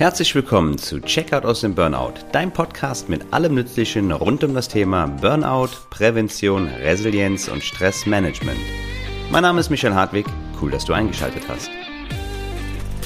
Herzlich willkommen zu Checkout aus dem Burnout, dein Podcast mit allem Nützlichen rund um das Thema Burnout, Prävention, Resilienz und Stressmanagement. Mein Name ist Michael Hartwig, cool, dass du eingeschaltet hast.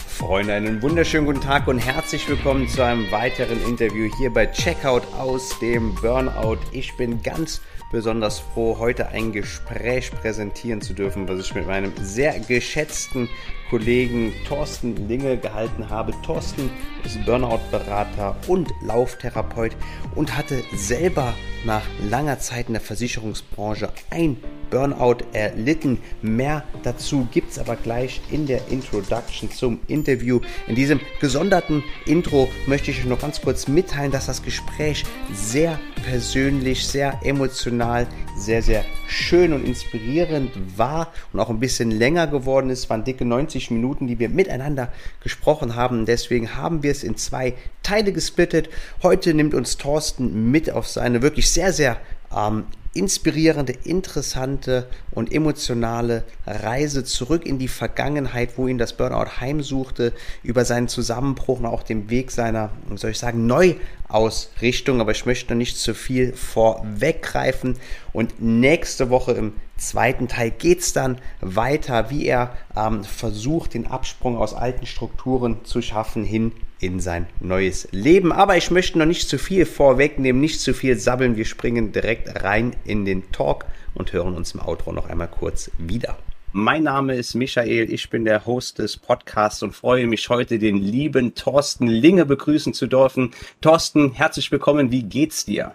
Freunde, einen wunderschönen guten Tag und herzlich willkommen zu einem weiteren Interview hier bei Checkout aus dem Burnout. Ich bin ganz besonders froh, heute ein Gespräch präsentieren zu dürfen, was ich mit meinem sehr geschätzten Kollegen Thorsten Linge gehalten habe. Thorsten ist Burnout-Berater und Lauftherapeut und hatte selber nach langer Zeit in der Versicherungsbranche ein Burnout erlitten. Mehr dazu gibt es aber gleich in der Introduction zum Interview. In diesem gesonderten Intro möchte ich euch noch ganz kurz mitteilen, dass das Gespräch sehr persönlich, sehr emotional, sehr, sehr schön und inspirierend war und auch ein bisschen länger geworden ist. Es waren dicke 90 Minuten, die wir miteinander gesprochen haben. Deswegen haben wir es in zwei Teile gesplittet. Heute nimmt uns Thorsten mit auf seine wirklich sehr, sehr ähm, inspirierende, interessante und emotionale Reise zurück in die Vergangenheit, wo ihn das Burnout heimsuchte, über seinen Zusammenbruch und auch den Weg seiner, soll ich sagen, Neuausrichtung. Aber ich möchte noch nicht zu viel vorweggreifen. Und nächste Woche im zweiten Teil geht es dann weiter, wie er ähm, versucht, den Absprung aus alten Strukturen zu schaffen hin in sein neues Leben. Aber ich möchte noch nicht zu viel vorwegnehmen, nicht zu viel sabbeln. Wir springen direkt rein in den Talk und hören uns im Outro noch einmal kurz wieder. Mein Name ist Michael, ich bin der Host des Podcasts und freue mich heute, den lieben Thorsten Linge begrüßen zu dürfen. Thorsten, herzlich willkommen, wie geht's dir?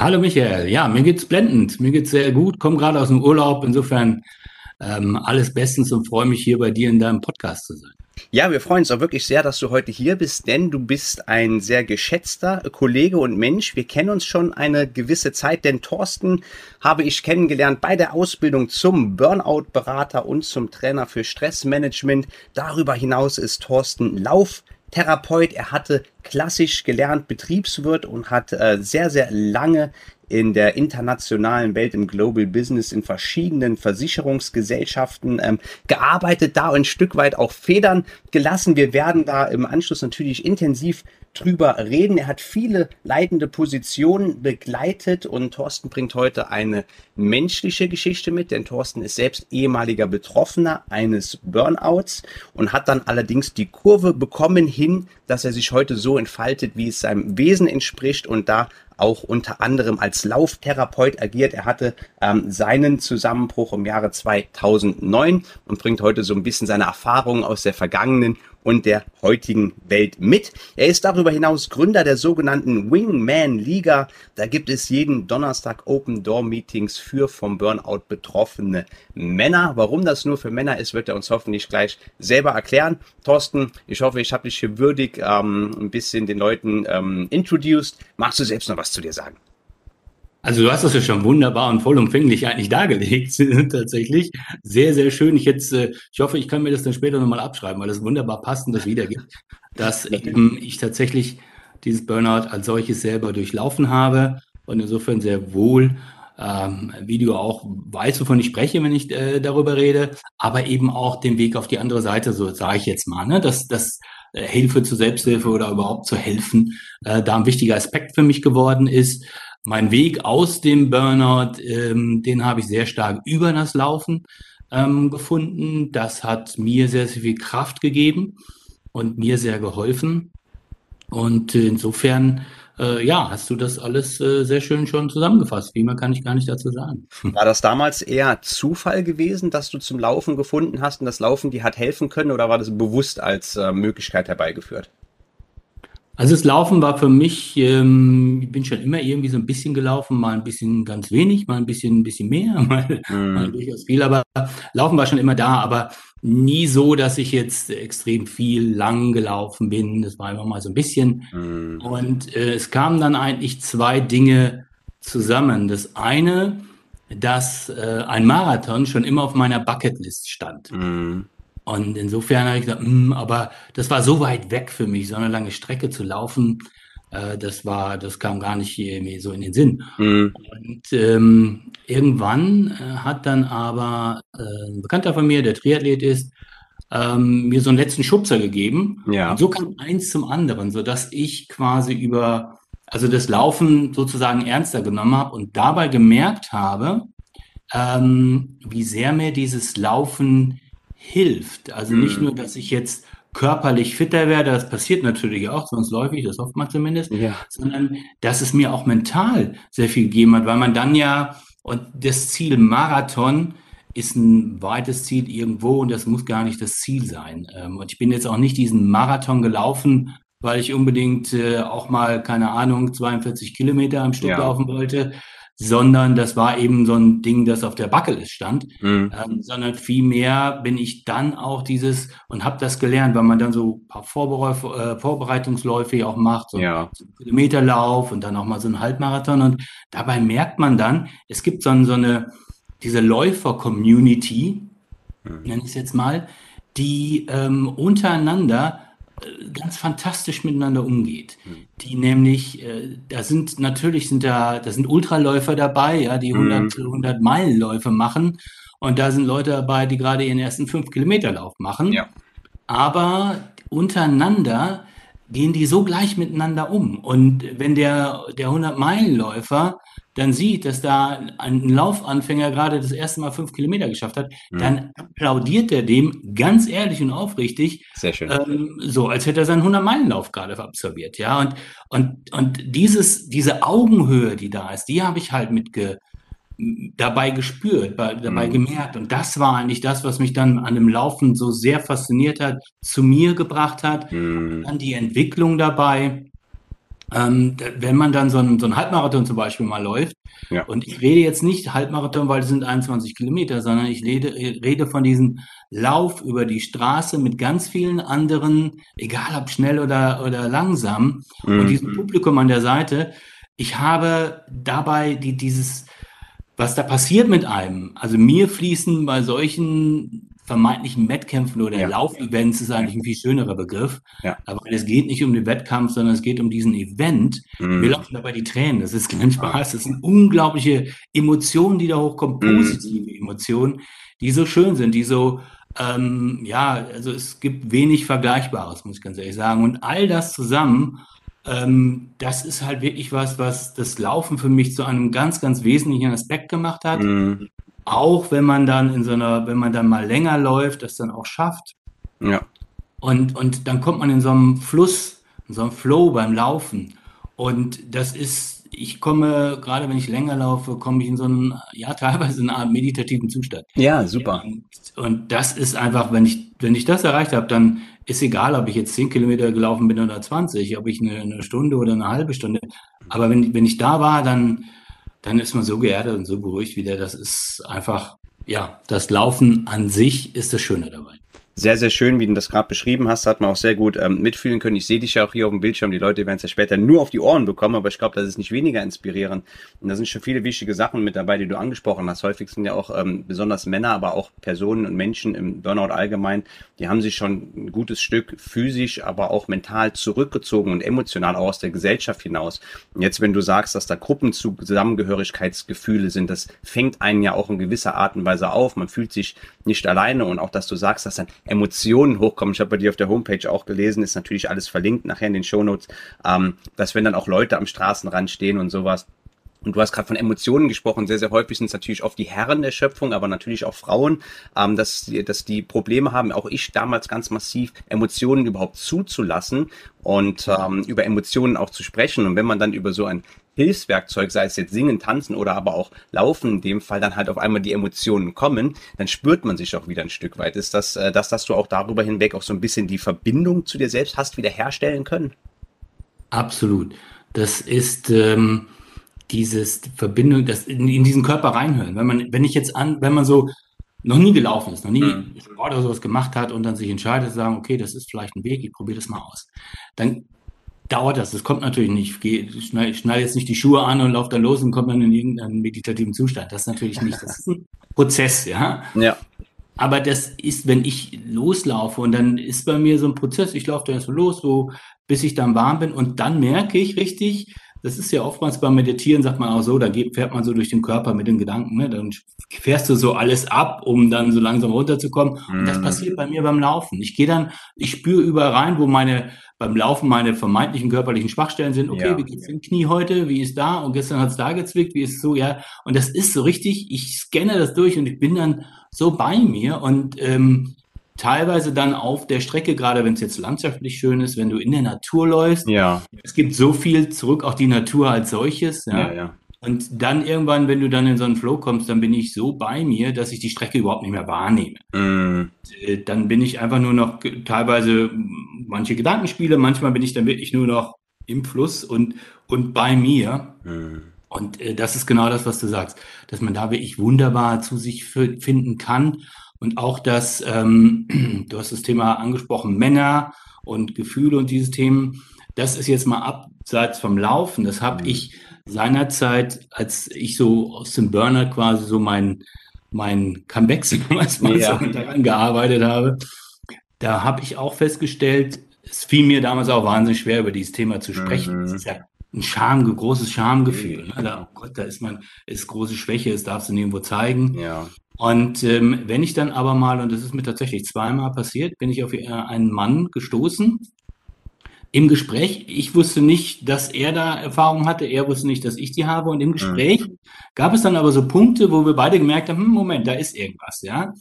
Hallo Michael, ja, mir geht's blendend, mir geht's sehr gut, komme gerade aus dem Urlaub, insofern ähm, alles bestens und freue mich hier bei dir in deinem Podcast zu sein. Ja, wir freuen uns auch wirklich sehr, dass du heute hier bist, denn du bist ein sehr geschätzter Kollege und Mensch. Wir kennen uns schon eine gewisse Zeit, denn Thorsten habe ich kennengelernt bei der Ausbildung zum Burnout-Berater und zum Trainer für Stressmanagement. Darüber hinaus ist Thorsten Lauftherapeut. Er hatte klassisch gelernt Betriebswirt und hat äh, sehr, sehr lange in der internationalen Welt im Global Business in verschiedenen Versicherungsgesellschaften ähm, gearbeitet, da ein Stück weit auch Federn gelassen. Wir werden da im Anschluss natürlich intensiv drüber reden. Er hat viele leitende Positionen begleitet und Thorsten bringt heute eine menschliche Geschichte mit, denn Thorsten ist selbst ehemaliger Betroffener eines Burnouts und hat dann allerdings die Kurve bekommen hin, dass er sich heute so entfaltet, wie es seinem Wesen entspricht und da auch unter anderem als Lauftherapeut agiert. Er hatte ähm, seinen Zusammenbruch im Jahre 2009 und bringt heute so ein bisschen seine Erfahrungen aus der vergangenen und der heutigen Welt mit. Er ist darüber hinaus Gründer der sogenannten Wingman Liga. Da gibt es jeden Donnerstag Open Door Meetings für vom Burnout betroffene Männer. Warum das nur für Männer ist, wird er uns hoffentlich gleich selber erklären. Thorsten, ich hoffe, ich habe dich hier würdig ähm, ein bisschen den Leuten ähm, introduced. Magst du selbst noch was zu dir sagen? Also du hast das ja schon wunderbar und vollumfänglich eigentlich dargelegt, tatsächlich. Sehr, sehr schön. Ich jetzt, äh, ich hoffe, ich kann mir das dann später nochmal abschreiben, weil das wunderbar passend das wiedergibt, dass eben ich tatsächlich dieses Burnout als solches selber durchlaufen habe und insofern sehr wohl, ähm, wie du auch weißt, wovon ich spreche, wenn ich äh, darüber rede, aber eben auch den Weg auf die andere Seite, so sage ich jetzt mal, ne? dass das äh, Hilfe zur Selbsthilfe oder überhaupt zu helfen, äh, da ein wichtiger Aspekt für mich geworden ist mein Weg aus dem Burnout, ähm, den habe ich sehr stark über das Laufen ähm, gefunden. Das hat mir sehr, sehr viel Kraft gegeben und mir sehr geholfen. Und insofern, äh, ja, hast du das alles äh, sehr schön schon zusammengefasst. Wie mehr kann ich gar nicht dazu sagen. War das damals eher Zufall gewesen, dass du zum Laufen gefunden hast und das Laufen dir hat helfen können oder war das bewusst als äh, Möglichkeit herbeigeführt? Also das Laufen war für mich, ähm, ich bin schon immer irgendwie so ein bisschen gelaufen, mal ein bisschen ganz wenig, mal ein bisschen, ein bisschen mehr, mal, mm. mal durchaus viel, aber Laufen war schon immer da, aber nie so, dass ich jetzt extrem viel lang gelaufen bin. Das war immer mal so ein bisschen. Mm. Und äh, es kamen dann eigentlich zwei Dinge zusammen. Das eine, dass äh, ein Marathon schon immer auf meiner Bucketlist stand. Mm. Und insofern habe ich gesagt, mh, hm, aber das war so weit weg für mich, so eine lange Strecke zu laufen. Äh, das war, das kam gar nicht mir so in den Sinn. Mhm. Und ähm, irgendwann äh, hat dann aber äh, ein Bekannter von mir, der Triathlet ist, ähm, mir so einen letzten Schubser gegeben. Ja. Und so kam eins zum anderen, so dass ich quasi über, also das Laufen sozusagen ernster genommen habe und dabei gemerkt habe, ähm, wie sehr mir dieses Laufen hilft. Also nicht Mhm. nur, dass ich jetzt körperlich fitter werde, das passiert natürlich auch zwangsläufig, das hofft man zumindest, Ja. sondern dass es mir auch mental sehr viel gegeben hat, weil man dann ja, und das Ziel Marathon ist ein weites Ziel irgendwo und das muss gar nicht das Ziel sein. Ähm, Und ich bin jetzt auch nicht diesen Marathon gelaufen, weil ich unbedingt äh, auch mal, keine Ahnung, 42 Kilometer am Stück Ja. laufen wollte, sondern das war eben so ein Ding, das auf der Bucketlist stand Mhm. ähm, sondern vielmehr bin ich dann auch dieses und habe das gelernt, weil man dann so ein paar Vorbereif äh, Vorbereitungsläufe auch macht, so, Ja. einen Kilometerlauf und dann auch mal so einen Halbmarathon und dabei merkt man dann, es gibt so, so eine, diese Läufer-Community, nenne ich es jetzt mal, die ähm, untereinander ganz fantastisch miteinander umgeht. Die nämlich, äh, da sind natürlich sind da, da sind Ultraläufer dabei, ja, die 100, 100 Meilenläufe machen. Und da sind Leute dabei, die gerade ihren ersten 5 Kilometer Lauf machen. Ja. Aber untereinander gehen die so gleich miteinander um. Und wenn der, der 100-Meilen-Läufer dann sieht, dass da ein Laufanfänger gerade das erste Mal fünf Kilometer geschafft hat, Mhm. dann applaudiert er dem ganz ehrlich und aufrichtig, Sehr schön. ähm, so als hätte er seinen 100-Meilen-Lauf gerade absolviert. Ja, und, und, und dieses, diese Augenhöhe, die da ist, die habe ich halt mitge dabei gespürt, bei, dabei Mhm. gemerkt. Und das war eigentlich das, was mich dann an dem Laufen so sehr fasziniert hat, zu mir gebracht hat. Mhm. Dann die Entwicklung dabei. Ähm, wenn man dann so einen, so einen Halbmarathon zum Beispiel mal läuft, Ja. und ich rede jetzt nicht Halbmarathon, weil es sind 21 Kilometer, sondern ich rede, rede von diesem Lauf über die Straße mit ganz vielen anderen, egal ob schnell oder, oder langsam, und Mhm. diesem Publikum an der Seite. Ich habe dabei die, dieses, was da passiert mit einem. Also mir fließen bei solchen vermeintlichen Wettkämpfen oder Ja. Laufevents ist eigentlich ein viel schönerer Begriff. Ja. Aber es geht nicht um den Wettkampf, sondern es geht um diesen Event. Mhm. Wir laufen dabei die Tränen. Das ist kein Spaß. Das sind unglaubliche Emotionen, die da hochkommen, Mhm. positive Emotionen, die so schön sind, die so, ähm, ja, also es gibt wenig Vergleichbares, muss ich ganz ehrlich sagen. Und all das zusammen, ähm, das ist halt wirklich was, was das Laufen für mich zu einem ganz, ganz wesentlichen Aspekt gemacht hat. Mhm. Auch wenn man dann in so einer, wenn man dann mal länger läuft, das dann auch schafft. Ja. Und, und dann kommt man in so einem Fluss, in so einem Flow beim Laufen. Und das ist, ich komme, gerade wenn ich länger laufe, komme ich in so einen, ja, teilweise in eine Art meditativen Zustand. Ja, super. Und, und das ist einfach, wenn ich, wenn ich das erreicht habe, dann ist egal, ob ich jetzt 10 Kilometer gelaufen bin oder 20, ob ich eine, eine Stunde oder eine halbe Stunde. Aber wenn, wenn ich da war, dann, dann ist man so geerdet und so beruhigt wieder. Das ist einfach, ja, das Laufen an sich ist das Schöne dabei. Sehr, sehr schön, wie du das gerade beschrieben hast, hat man auch sehr gut ähm, mitfühlen können. Ich sehe dich ja auch hier auf dem Bildschirm. Die Leute werden es ja später nur auf die Ohren bekommen, aber ich glaube, das ist nicht weniger inspirierend. Und da sind schon viele wichtige Sachen mit dabei, die du angesprochen hast. Häufig sind ja auch ähm, besonders Männer, aber auch Personen und Menschen im Burnout allgemein, die haben sich schon ein gutes Stück physisch, aber auch mental zurückgezogen und emotional auch aus der Gesellschaft hinaus. Und jetzt, wenn du sagst, dass da Gruppenzusammengehörigkeitsgefühle sind, das fängt einen ja auch in gewisser Art und Weise auf. Man fühlt sich nicht alleine und auch, dass du sagst, dass dann Emotionen hochkommen. Ich habe bei dir auf der Homepage auch gelesen, ist natürlich alles verlinkt nachher in den Shownotes, ähm, dass wenn dann auch Leute am Straßenrand stehen und sowas, und du hast gerade von Emotionen gesprochen. Sehr, sehr häufig sind es natürlich oft die Herren der Schöpfung, aber natürlich auch Frauen, ähm, dass, die- dass die Probleme haben, auch ich damals ganz massiv, Emotionen überhaupt zuzulassen und ähm, über Emotionen auch zu sprechen. Und wenn man dann über so ein Hilfswerkzeug, sei es jetzt Singen, Tanzen oder aber auch Laufen, in dem Fall dann halt auf einmal die Emotionen kommen, dann spürt man sich auch wieder ein Stück weit. Ist das, äh, das, dass du auch darüber hinweg auch so ein bisschen die Verbindung zu dir selbst hast wieder herstellen können? Absolut. Das ist ähm, dieses Verbindung, das in, in diesen Körper reinhören. Wenn man, wenn ich jetzt an, wenn man so noch nie gelaufen ist, noch nie Mhm. Sport oder sowas gemacht hat und dann sich entscheidet, sagen, okay, das ist vielleicht ein Weg, ich probiere das mal aus. Dann dauert das. Das kommt natürlich nicht. Ich, schneide, jetzt nicht die Schuhe an und laufe dann los und komme dann in irgendeinen meditativen Zustand. Das natürlich nicht. Das ist ein Prozess, ja. Ja. Aber das ist, wenn ich loslaufe und dann ist bei mir so ein Prozess, ich laufe dann so los, so bis ich dann warm bin und dann merke ich richtig, das ist ja oftmals beim Meditieren, sagt man auch so, da geht, fährt man so durch den Körper mit den Gedanken, ne? dann fährst du so alles ab, um dann so langsam runterzukommen. Und das mhm. passiert bei mir beim Laufen. Ich gehe dann, ich spüre überall rein, wo meine, beim Laufen meine vermeintlichen körperlichen Schwachstellen sind. Okay, ja. wie geht's dem Knie heute? Wie ist da? Und gestern hat's da gezwickt. Wie ist es so? Ja. Und das ist so richtig, ich scanne das durch und ich bin dann so bei mir und, ähm, teilweise dann auf der Strecke, gerade wenn es jetzt landschaftlich schön ist, wenn du in der Natur läufst. Ja. Es gibt so viel zurück, auch die Natur als solches. Ja. ja, ja. Und dann irgendwann, wenn du dann in so einen Flow kommst, dann bin ich so bei mir, dass ich die Strecke überhaupt nicht mehr wahrnehme. Mm. Dann bin ich einfach nur noch teilweise manche Gedankenspiele, manchmal bin ich dann wirklich nur noch im Fluss und, und bei mir. Mm. Und äh, das ist genau das, was du sagst, dass man da wirklich wunderbar zu sich finden kann und auch das, ähm, du hast das Thema angesprochen, Männer und Gefühle und diese Themen. Das ist jetzt mal abseits vom Laufen. Das habe mhm. ich seinerzeit, als ich so aus dem Burner quasi so mein, mein Comeback damals mal ja. daran gearbeitet habe. Da habe ich auch festgestellt, es fiel mir damals auch wahnsinnig schwer, über dieses Thema zu sprechen. Mhm. ist ja ein Scham, großes Schamgefühl. Ne? Da, oh Gott, da ist man, ist große Schwäche, das darfst du nirgendwo zeigen. Ja. Und ähm, wenn ich dann aber mal, und das ist mir tatsächlich zweimal passiert, bin ich auf äh, einen Mann gestoßen im Gespräch. Ich wusste nicht, dass er da Erfahrung hatte, er wusste nicht, dass ich die habe. Und im Gespräch mhm. gab es dann aber so Punkte, wo wir beide gemerkt haben, hm, Moment, da ist irgendwas, ja.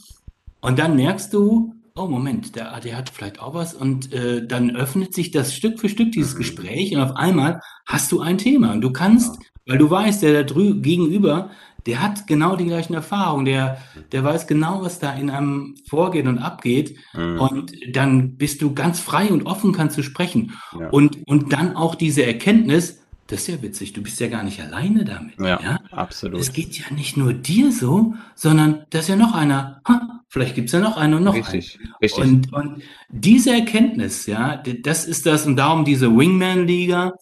Und dann merkst du, oh Moment, der, der hat vielleicht auch was. Und äh, dann öffnet sich das Stück für Stück dieses mhm. Gespräch und auf einmal hast du ein Thema. Und du kannst, weil du weißt, der da drüben gegenüber, der hat genau die gleichen Erfahrungen, der, der weiß genau, was da in einem vorgeht und abgeht. Mhm. Und dann bist du ganz frei und offen, kannst du sprechen. Ja. Und, und dann auch diese Erkenntnis, das ist ja witzig, du bist ja gar nicht alleine damit. Ja, ja? absolut. Es geht ja nicht nur dir so, sondern da ist ja noch einer, ha, vielleicht gibt es ja noch einen und noch richtig, einen. Richtig. Und, und diese Erkenntnis, ja, das ist das, und darum diese Wingman-Liga,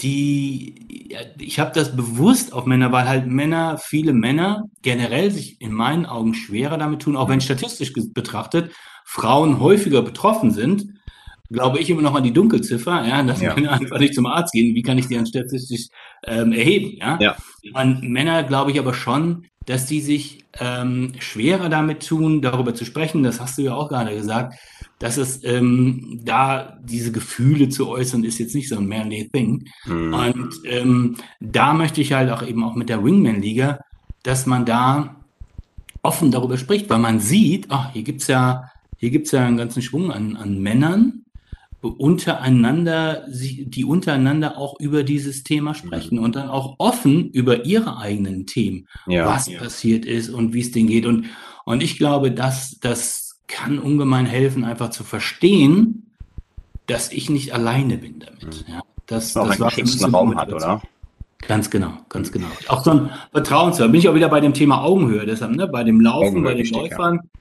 die, ich habe das bewusst auf Männer, weil halt Männer, viele Männer generell sich in meinen Augen schwerer damit tun, auch wenn statistisch betrachtet Frauen häufiger betroffen sind, glaube ich immer noch an die Dunkelziffer, ja, dass ja. Männer einfach nicht zum Arzt gehen. Wie kann ich die dann statistisch ähm, erheben? Ja? ja. Und Männer glaube ich aber schon, dass die sich ähm, schwerer damit tun, darüber zu sprechen. Das hast du ja auch gerade gesagt dass es ähm, da diese Gefühle zu äußern, ist jetzt nicht so ein manly thing. Mhm. Und ähm, da möchte ich halt auch eben auch mit der Wingman-Liga, dass man da offen darüber spricht, weil man sieht, ach, hier gibt's ja, hier gibt's ja einen ganzen Schwung an, an Männern, untereinander, die untereinander auch über dieses Thema sprechen mhm. und dann auch offen über ihre eigenen Themen, ja, was ja. passiert ist und wie es denen geht. Und, und ich glaube, dass das kann ungemein helfen, einfach zu verstehen, dass ich nicht alleine bin damit. Ja, das, auch das einen geschützten Raum hat, oder? Ganz genau, ganz genau. Auch so ein Vertrauen zu haben. Bin ich auch wieder bei dem Thema Augenhöhe, deshalb, ne, bei dem Laufen, bei den Läufern. Ja.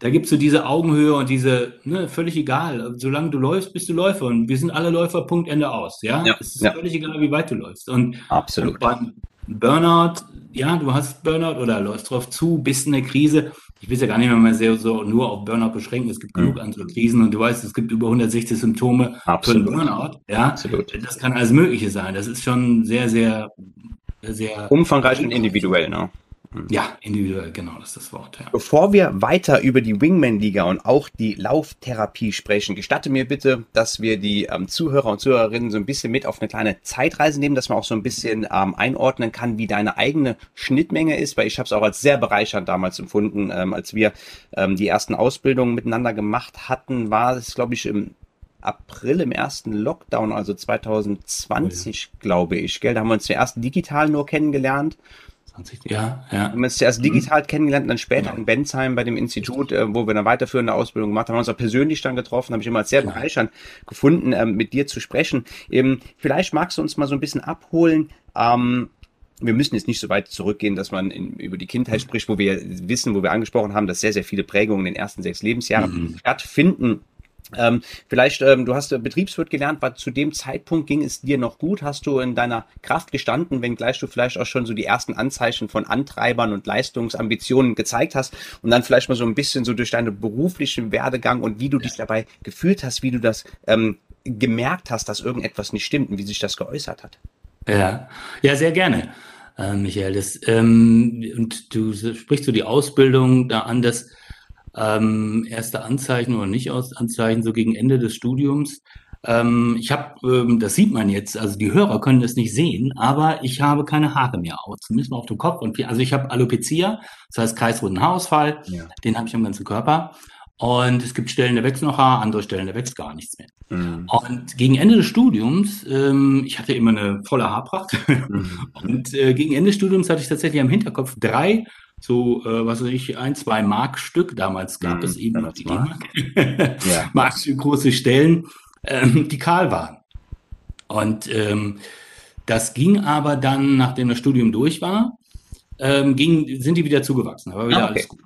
Da gibt es so diese Augenhöhe und diese, ne, völlig egal. Solange du läufst, bist du Läufer. Und wir sind alle Läufer, Punkt, Ende aus. Ja, ja es ist ja. völlig egal, wie weit du läufst. Und Absolut. beim Burnout, ja, du hast Burnout oder läufst drauf zu, bist in der Krise ich will es ja gar nicht mehr sehr so nur auf Burnout beschränken. Es gibt mhm. genug andere Krisen und du weißt, es gibt über 160 Symptome Absolut. für Burnout. Ja, Absolut. Das kann alles Mögliche sein. Das ist schon sehr, sehr, sehr umfangreich und individuell, ne? Mhm. Ja, individuell, genau, das ist das Wort. Ja. Bevor wir weiter über die Wingman-Liga und auch die Lauftherapie sprechen, gestatte mir bitte, dass wir die ähm, Zuhörer und Zuhörerinnen so ein bisschen mit auf eine kleine Zeitreise nehmen, dass man auch so ein bisschen ähm, einordnen kann, wie deine eigene Schnittmenge ist, weil ich habe es auch als sehr bereichernd damals empfunden, ähm, als wir ähm, die ersten Ausbildungen miteinander gemacht hatten, war es, glaube ich, im April im ersten Lockdown, also 2020, oh ja. glaube ich, gell? Da haben wir uns zuerst digital nur kennengelernt 20, ja, ja. Wir haben uns zuerst digital mhm. kennengelernt und dann später genau. in Bensheim bei dem Institut, äh, wo wir eine weiterführende Ausbildung gemacht haben, haben wir uns auch persönlich dann getroffen, habe ich immer als sehr bereichernd gefunden, ähm, mit dir zu sprechen. Ähm, vielleicht magst du uns mal so ein bisschen abholen, ähm, wir müssen jetzt nicht so weit zurückgehen, dass man in, über die Kindheit spricht, wo wir wissen, wo wir angesprochen haben, dass sehr, sehr viele Prägungen in den ersten sechs Lebensjahren mhm. stattfinden. Ähm, vielleicht, ähm, du hast äh, Betriebswirt gelernt, war zu dem Zeitpunkt ging es dir noch gut? Hast du in deiner Kraft gestanden, wenngleich du vielleicht auch schon so die ersten Anzeichen von Antreibern und Leistungsambitionen gezeigt hast und dann vielleicht mal so ein bisschen so durch deinen beruflichen Werdegang und wie du dich dabei gefühlt hast, wie du das ähm, gemerkt hast, dass irgendetwas nicht stimmt und wie sich das geäußert hat? Ja, ja, sehr gerne, äh, Michael. Das, ähm, und du sprichst so die Ausbildung da an, das ähm, erste Anzeichen oder nicht aus Anzeichen so gegen Ende des Studiums. Ähm, ich habe, ähm, das sieht man jetzt, also die Hörer können das nicht sehen, aber ich habe keine Haare mehr, zumindest mal auf dem Kopf. Und also ich habe Alopecia, das heißt kreisrunden Haarausfall, ja. den habe ich am ganzen Körper. Und es gibt Stellen, da wächst noch Haar, andere Stellen, da wächst gar nichts mehr. Mhm. Und gegen Ende des Studiums, ähm, ich hatte immer eine volle Haarpracht, mhm. und äh, gegen Ende des Studiums hatte ich tatsächlich am Hinterkopf drei, so, äh, was weiß ich, ein, zwei Markstück, damals gab mhm. es eben noch die D-Mark, ja. Markstück große Stellen, ähm, die kahl waren. Und ähm, das ging aber dann, nachdem das Studium durch war, ähm, ging, sind die wieder zugewachsen, aber wieder ah, okay. alles gut.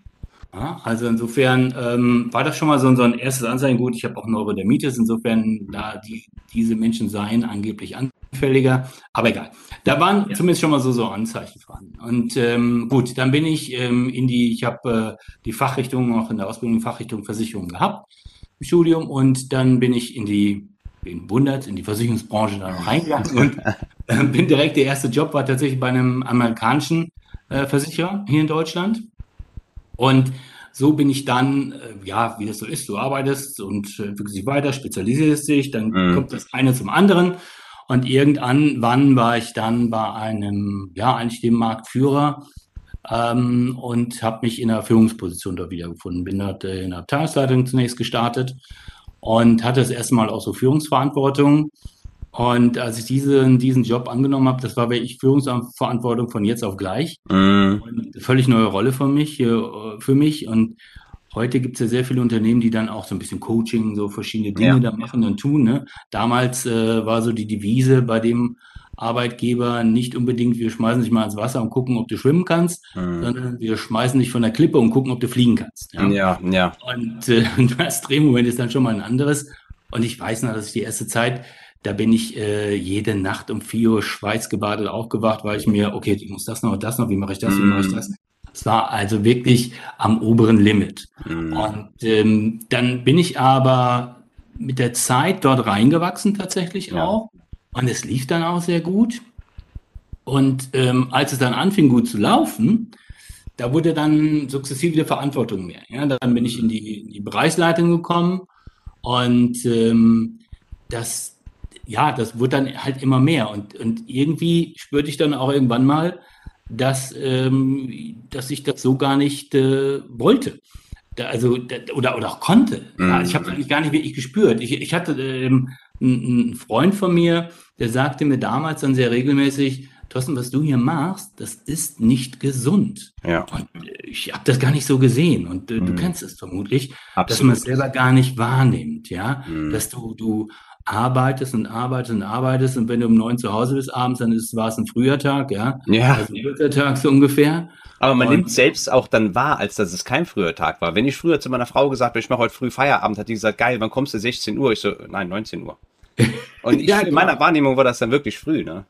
Ja, also insofern ähm, war das schon mal so, so ein erstes Anzeichen. Gut, ich habe auch Neurodermitis, insofern da die, diese Menschen seien angeblich anfälliger, aber egal. Da waren ja. zumindest schon mal so, so Anzeichen vorhanden. Und ähm, gut, dann bin ich ähm, in die, ich habe äh, die Fachrichtung, auch in der Ausbildung Fachrichtung Versicherung gehabt im Studium und dann bin ich in die, bin wundert, in die Versicherungsbranche dann reingegangen und äh, bin direkt, der erste Job war tatsächlich bei einem amerikanischen äh, Versicherer hier in Deutschland und so bin ich dann, äh, ja, wie das so ist, du arbeitest und äh, entwickelst dich weiter, spezialisierst dich, dann mhm. kommt das eine zum anderen. Und irgendwann wann war ich dann bei einem, ja, eigentlich dem Marktführer ähm, und habe mich in der Führungsposition da wiedergefunden. Bin dort in der Abteilungsleitung zunächst gestartet und hatte das erste Mal auch so Führungsverantwortung und als ich diese, diesen Job angenommen habe, das war wirklich Führungsverantwortung von jetzt auf gleich. Mhm. Völlig neue Rolle für mich, äh, für mich. Und heute gibt es ja sehr viele Unternehmen, die dann auch so ein bisschen Coaching, so verschiedene Dinge ja. da machen und tun. Ne? Damals äh, war so die Devise bei dem Arbeitgeber nicht unbedingt, wir schmeißen dich mal ins Wasser und gucken, ob du schwimmen kannst, mhm. sondern wir schmeißen dich von der Klippe und gucken, ob du fliegen kannst. Ja, ja. ja. Und äh, das Drehmoment ist dann schon mal ein anderes. Und ich weiß noch, dass ich die erste Zeit da bin ich äh, jede Nacht um vier Uhr schweißgebadet aufgewacht, weil ich mir, okay, ich muss das noch, das noch, wie mache ich das, wie mache ich das? Es war also wirklich am oberen Limit. Mhm. Und ähm, dann bin ich aber mit der Zeit dort reingewachsen tatsächlich ja. auch. Und es lief dann auch sehr gut. Und ähm, als es dann anfing gut zu laufen, da wurde dann sukzessive die Verantwortung mehr. Ja, dann bin ich in die, in die Bereichsleitung gekommen und ähm, das, ja, das wird dann halt immer mehr. Und, und irgendwie spürte ich dann auch irgendwann mal, dass, ähm, dass ich das so gar nicht äh, wollte. Da, also, da, oder, oder auch konnte. Mhm. Ja, ich habe es eigentlich gar nicht wirklich gespürt. Ich, ich hatte ähm, einen Freund von mir, der sagte mir damals dann sehr regelmäßig, Thorsten, was du hier machst, das ist nicht gesund. Ja. Und ich habe das gar nicht so gesehen. Und äh, mhm. du kennst es vermutlich, Absolut. dass man es selber gar nicht wahrnimmt, ja. Mhm. Dass du, du arbeitest und arbeitest und arbeitest und wenn du um neun zu Hause bist abends, dann ist, war es ein früher Tag, ja. Ja. Also ein früher Tag so ungefähr. Aber man und, nimmt selbst auch dann wahr, als dass es kein früher Tag war. Wenn ich früher zu meiner Frau gesagt habe, ich mache heute früh Feierabend, hat die gesagt, geil, wann kommst du 16 Uhr? Ich so, nein, 19 Uhr. Und ich, ja, in meiner Wahrnehmung war das dann wirklich früh, ne?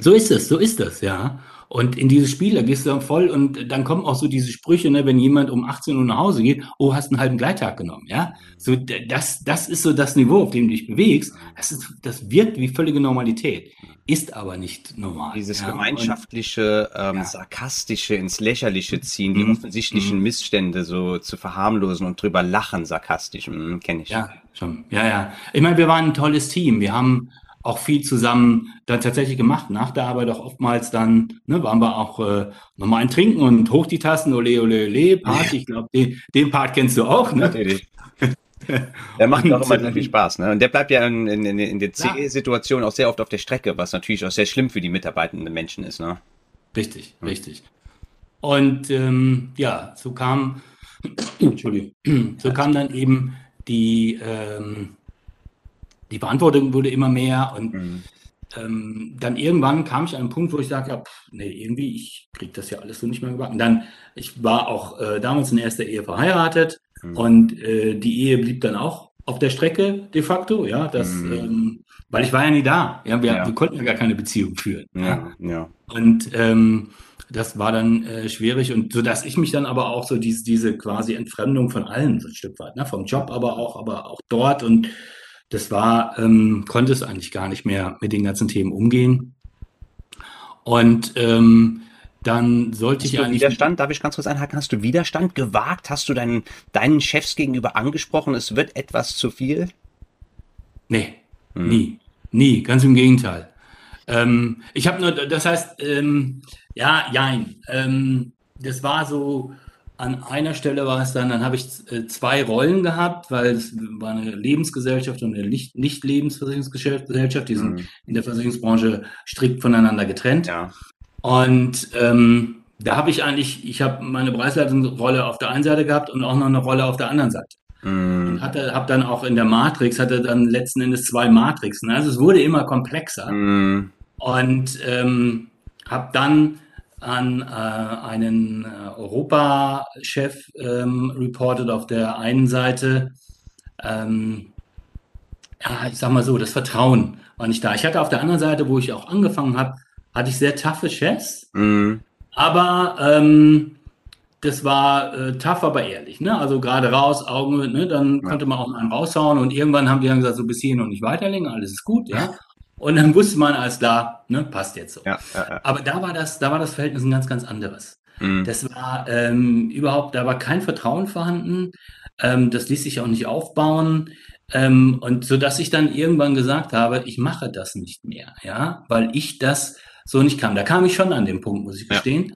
So ist es, so ist es, ja. Und in dieses Spiel, da gehst du dann voll und dann kommen auch so diese Sprüche, ne, wenn jemand um 18 Uhr nach Hause geht, oh, hast einen halben Gleittag genommen, ja. So, das, das ist so das Niveau, auf dem du dich bewegst. Das ist, das wirkt wie völlige Normalität, ist aber nicht normal. Dieses ja? gemeinschaftliche, und, ähm, ja. sarkastische, ins Lächerliche ziehen, die mhm. offensichtlichen mhm. Missstände so zu verharmlosen und drüber lachen, sarkastisch, mhm, kenne ich. Ja, schon. Ja, ja. Ich meine, wir waren ein tolles Team. Wir haben auch viel zusammen dann tatsächlich gemacht. Nach der Arbeit auch oftmals dann, ne, waren wir auch äh, nochmal ein Trinken und hoch die Tassen, ole, ole, ole, Party. Ich glaube, den, den Part kennst du auch, ne? Natürlich. Der macht und, auch immer sehr viel Spaß, ne? Und der bleibt ja in, in, in der CE-Situation auch sehr oft auf der Strecke, was natürlich auch sehr schlimm für die mitarbeitenden Menschen ist, ne? Richtig, hm. richtig. Und ähm, ja, so kam, Entschuldigung, so kam dann eben die ähm, die Verantwortung wurde immer mehr und mhm. ähm, dann irgendwann kam ich an einen Punkt, wo ich sagte, ja, nee, irgendwie, ich kriege das ja alles so nicht mehr gebacken. Dann, ich war auch äh, damals in erster Ehe verheiratet mhm. und äh, die Ehe blieb dann auch auf der Strecke de facto, ja, das, mhm. ähm, weil ich war ja nie da, ja, wir, ja. wir konnten ja gar keine Beziehung führen. Ja, ja. Und ähm, das war dann äh, schwierig und so dass ich mich dann aber auch so diese, diese quasi Entfremdung von allem so ein Stück weit, ne, vom Job aber auch, aber auch dort und das war, ähm, konnte es eigentlich gar nicht mehr mit den ganzen Themen umgehen. Und ähm, dann sollte hast ich eigentlich. Widerstand, darf ich ganz kurz einhaken? Hast du Widerstand gewagt? Hast du deinen, deinen Chefs gegenüber angesprochen, es wird etwas zu viel? Nee, hm. nie. Nie, ganz im Gegenteil. Ähm, ich habe nur, das heißt, ähm, ja, jein. Ähm, das war so, an einer Stelle war es dann, dann habe ich äh, zwei Rollen gehabt, weil es war eine Lebensgesellschaft und eine Nicht-Lebensversicherungsgesellschaft, die sind mhm. in der Versicherungsbranche strikt voneinander getrennt. Ja. Und ähm, da habe ich eigentlich, ich habe meine Preisleitungsrolle auf der einen Seite gehabt und auch noch eine Rolle auf der anderen Seite. Mm. Hatte, habe dann auch in der Matrix, hatte dann letzten Endes zwei Matrixen. Also es wurde immer komplexer. Mm. Und ähm, habe dann an äh, einen äh, Europachef ähm, reported auf der einen Seite. Ähm, ja, ich sag mal so, das Vertrauen war nicht da. Ich hatte auf der anderen Seite, wo ich auch angefangen habe, hatte ich sehr taffe Chefs, mhm. aber ähm, das war äh, tough, aber ehrlich. Ne? Also gerade raus, Augen, ne? dann ja. konnte man auch mal einen raushauen und irgendwann haben die dann gesagt, so bis hierhin und nicht weiterlegen, alles ist gut, ja. Und dann wusste man, alles klar, ne, passt jetzt so. Ja, ja, ja. Aber da war das, da war das Verhältnis ein ganz, ganz anderes. Mhm. Das war ähm, überhaupt, da war kein Vertrauen vorhanden. Ähm, das ließ sich auch nicht aufbauen. Ähm, und so dass ich dann irgendwann gesagt habe, ich mache das nicht mehr, ja, weil ich das so nicht kann. Da kam ich schon an den Punkt, muss ich gestehen.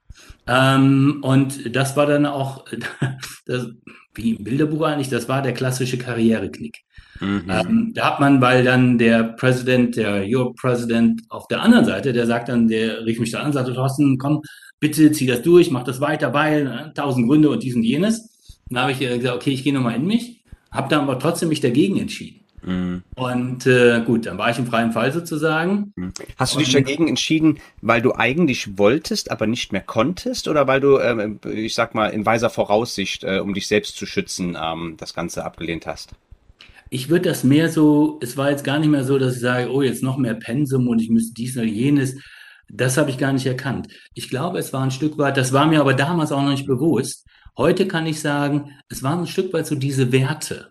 Ja. Ähm, und das war dann auch, das, wie im Bilderbuch eigentlich, das war der klassische Karriereknick. Mhm. Ähm, da hat man, weil dann der Präsident, der Europe President auf der anderen Seite, der sagt dann, der rief mich da an, sagte, Thorsten, komm, bitte zieh das durch, mach das weiter, weil ne, tausend Gründe und dies und jenes. Dann habe ich gesagt, okay, ich gehe nochmal in mich, habe dann aber trotzdem mich dagegen entschieden. Mhm. Und äh, gut, dann war ich im freien Fall sozusagen. Mhm. Hast du dich dagegen entschieden, weil du eigentlich wolltest, aber nicht mehr konntest, oder weil du, äh, ich sag mal, in weiser Voraussicht, äh, um dich selbst zu schützen, ähm, das Ganze abgelehnt hast? Ich würde das mehr so, es war jetzt gar nicht mehr so, dass ich sage, oh, jetzt noch mehr Pensum und ich müsste dies oder jenes. Das habe ich gar nicht erkannt. Ich glaube, es war ein Stück weit, das war mir aber damals auch noch nicht bewusst. Heute kann ich sagen, es waren ein Stück weit so diese Werte.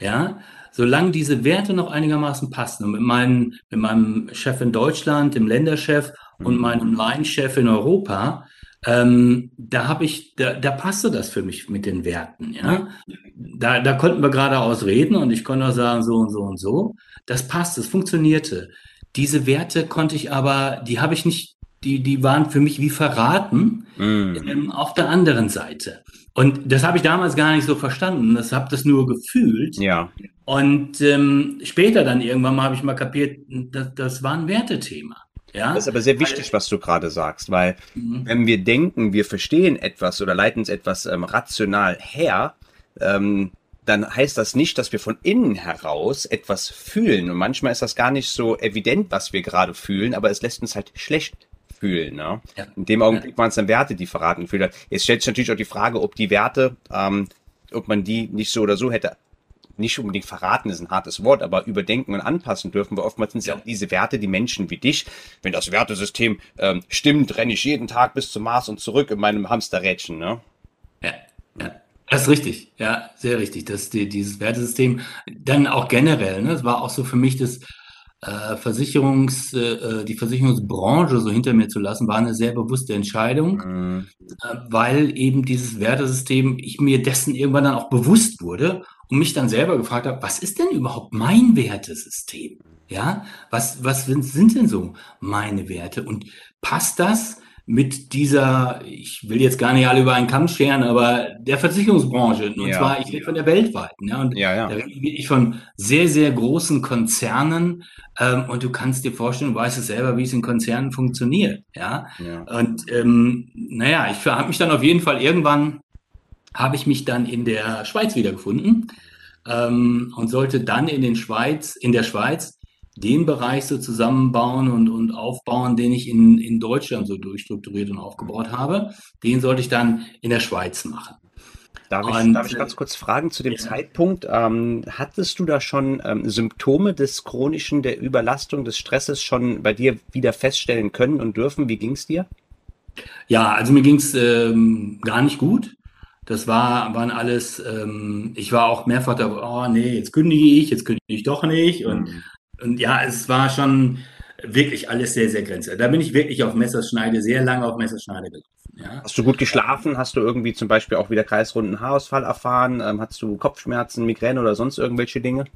Ja, solange diese Werte noch einigermaßen passen und mit meinem, mit meinem Chef in Deutschland, dem Länderchef und mhm. meinem Line-Chef in Europa, ähm, da habe ich, da, da passte das für mich mit den Werten, ja. Da, da konnten wir geradeaus reden und ich konnte auch sagen, so und so und so. Das passte, es funktionierte. Diese Werte konnte ich aber, die habe ich nicht, die, die waren für mich wie verraten mm. ähm, auf der anderen Seite. Und das habe ich damals gar nicht so verstanden. Das habe das nur gefühlt. Ja. Und ähm, später dann irgendwann mal habe ich mal kapiert, das, das war ein Wertethema. Ja? Das ist aber sehr wichtig, was du gerade sagst, weil mhm. wenn wir denken, wir verstehen etwas oder leiten es etwas ähm, rational her, ähm, dann heißt das nicht, dass wir von innen heraus etwas fühlen. Und manchmal ist das gar nicht so evident, was wir gerade fühlen, aber es lässt uns halt schlecht fühlen. Ne? Ja. In dem Augenblick waren es dann Werte, die verraten gefühlt Jetzt stellt sich natürlich auch die Frage, ob die Werte, ähm, ob man die nicht so oder so hätte nicht unbedingt verraten ist ein hartes Wort, aber überdenken und anpassen dürfen wir. Oftmals sind es ja auch diese Werte, die Menschen wie dich. Wenn das Wertesystem ähm, stimmt, renne ich jeden Tag bis zum Mars und zurück in meinem Hamsterrädchen. Ne? Ja, ja. Das ist richtig, ja, sehr richtig. Das, die, dieses Wertesystem, dann auch generell, ne, das war auch so für mich das äh, Versicherungs, äh, äh, die Versicherungsbranche so hinter mir zu lassen, war eine sehr bewusste Entscheidung, mhm. äh, weil eben dieses Wertesystem, ich mir dessen irgendwann dann auch bewusst wurde und mich dann selber gefragt habe, was ist denn überhaupt mein Wertesystem? Ja, was, was sind denn so meine Werte? Und passt das mit dieser, ich will jetzt gar nicht alle über einen Kamm scheren, aber der Versicherungsbranche. Und ja. zwar, ich rede von der weltweiten. Ja, und ja, ja. da rede ich von sehr, sehr großen Konzernen. Ähm, und du kannst dir vorstellen, du weißt es selber, wie es in Konzernen funktioniert. Ja. ja. Und ähm, naja, ich habe mich dann auf jeden Fall irgendwann habe ich mich dann in der Schweiz wiedergefunden ähm, und sollte dann in den Schweiz, in der Schweiz den Bereich so zusammenbauen und, und aufbauen, den ich in, in Deutschland so durchstrukturiert und aufgebaut habe. Den sollte ich dann in der Schweiz machen. Darf ich, und, darf ich ganz kurz fragen zu dem ja. Zeitpunkt? Ähm, hattest du da schon ähm, Symptome des chronischen, der Überlastung, des Stresses schon bei dir wieder feststellen können und dürfen? Wie ging es dir? Ja, also mir ging es ähm, gar nicht gut. Das war, waren alles, ähm, ich war auch mehrfach da, oh nee, jetzt kündige ich, jetzt kündige ich doch nicht. Und, mhm. Und ja, es war schon, wirklich alles sehr, sehr grenzwertig. Da bin ich wirklich auf Messerschneide, sehr lange auf Messerschneide gelaufen. Ja. Hast du gut geschlafen? Hast du irgendwie zum Beispiel auch wieder kreisrunden Haarausfall erfahren? Ähm, hast du Kopfschmerzen, Migräne oder sonst irgendwelche Dinge?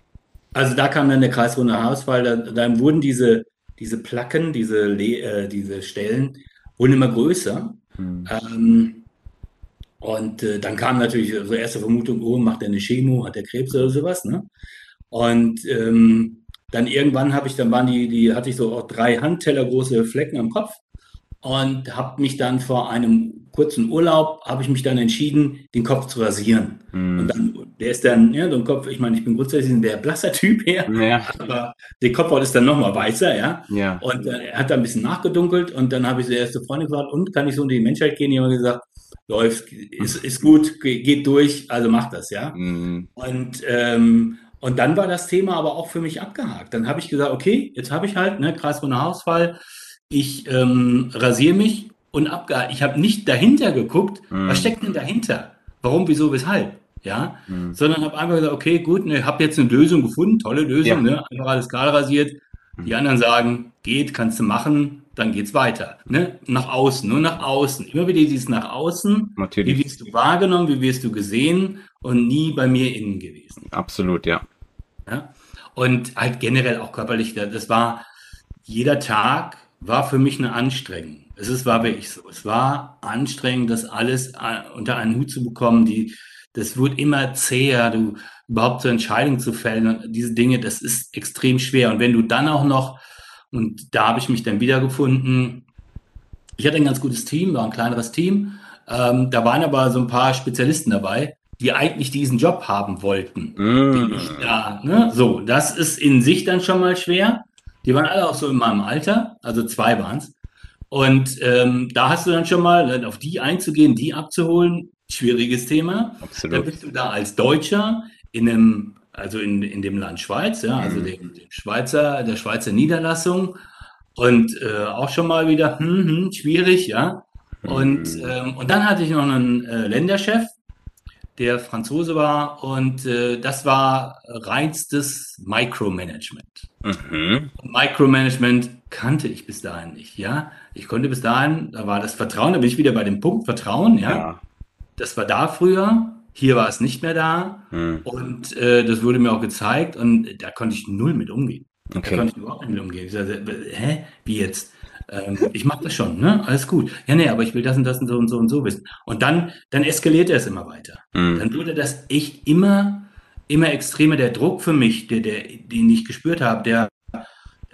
Also da kam dann der kreisrunde Haarausfall. Da, dann wurden diese, diese Placken, diese, äh, diese Stellen, wurden immer größer. Hm. Ähm, und äh, dann kam natürlich so erste Vermutung, oh, macht er eine Chemo, hat er Krebs oder sowas, ne? Und ähm, dann irgendwann habe ich, dann waren die, die hatte ich so auch drei Handteller große Flecken am Kopf und habe mich dann vor einem kurzen Urlaub, habe ich mich dann entschieden, den Kopf zu rasieren. Mm. Und dann, der ist dann, ja, so ein Kopf, ich meine, ich bin grundsätzlich ein sehr blasser Typ her, ja. aber der Kopfhaut ist dann nochmal weißer, ja. ja. Und äh, er hat da ein bisschen nachgedunkelt und dann habe ich die erste Freundin gefragt, und kann ich so in die Menschheit gehen? Die haben gesagt, läuft, ist, ist gut, geht durch, also mach das, ja. Mm. Und ähm, und dann war das Thema aber auch für mich abgehakt. Dann habe ich gesagt, okay, jetzt habe ich halt, ne, kreisrunder Haarausfall, ich ähm, rasiere mich und abgehakt. Ich habe nicht dahinter geguckt, mhm. was steckt denn dahinter? Warum, wieso, weshalb? Ja, mhm. sondern habe einfach gesagt, okay, gut, ne, habe jetzt eine Lösung gefunden, tolle Lösung, ja. ne, einfach alles kahl rasiert. Die mhm. anderen sagen, geht, kannst du machen, dann geht's weiter. Ne? Nach außen, nur nach außen. Immer wieder dieses nach außen. Natürlich. Wie wirst du wahrgenommen, wie wirst du gesehen und nie bei mir innen gewesen. Absolut, ja. Ja? Und halt generell auch körperlich, das war, jeder Tag war für mich eine Anstrengung. Es ist, war wirklich so. Es war anstrengend, das alles äh, unter einen Hut zu bekommen. Die, das wird immer zäher, du überhaupt zur Entscheidung zu fällen. Und diese Dinge, das ist extrem schwer. Und wenn du dann auch noch, und da habe ich mich dann wiedergefunden, ich hatte ein ganz gutes Team, war ein kleineres Team. Ähm, da waren aber so ein paar Spezialisten dabei, die eigentlich diesen Job haben wollten. Mm. Ja, ne? So, das ist in sich dann schon mal schwer. Die waren alle auch so in meinem Alter, also zwei waren es. Und ähm, da hast du dann schon mal, auf die einzugehen, die abzuholen, schwieriges Thema. Absolut. Da bist du da als Deutscher in einem, also in, in dem Land Schweiz, ja, also mm. dem, dem Schweizer, der Schweizer Niederlassung. Und äh, auch schon mal wieder, hm, hm, schwierig, ja. Und, mm. ähm, und dann hatte ich noch einen äh, Länderchef, der Franzose war und äh, das war reinstes Micromanagement. Mhm. Micromanagement kannte ich bis dahin nicht, ja. Ich konnte bis dahin, da war das Vertrauen, da bin ich wieder bei dem Punkt Vertrauen, ja. ja. Das war da früher, hier war es nicht mehr da mhm. und äh, das wurde mir auch gezeigt und da konnte ich null mit umgehen. Okay. Da konnte ich überhaupt nicht mit umgehen. Ich sagte, hä, wie jetzt? Ähm, ich mache das schon, ne? Alles gut. Ja, nee, aber ich will das und das und so und so und so wissen. Und dann, dann eskaliert er es immer weiter. Mhm. Dann wurde das echt immer, immer extremer. Der Druck für mich, der, der, den ich gespürt habe, der,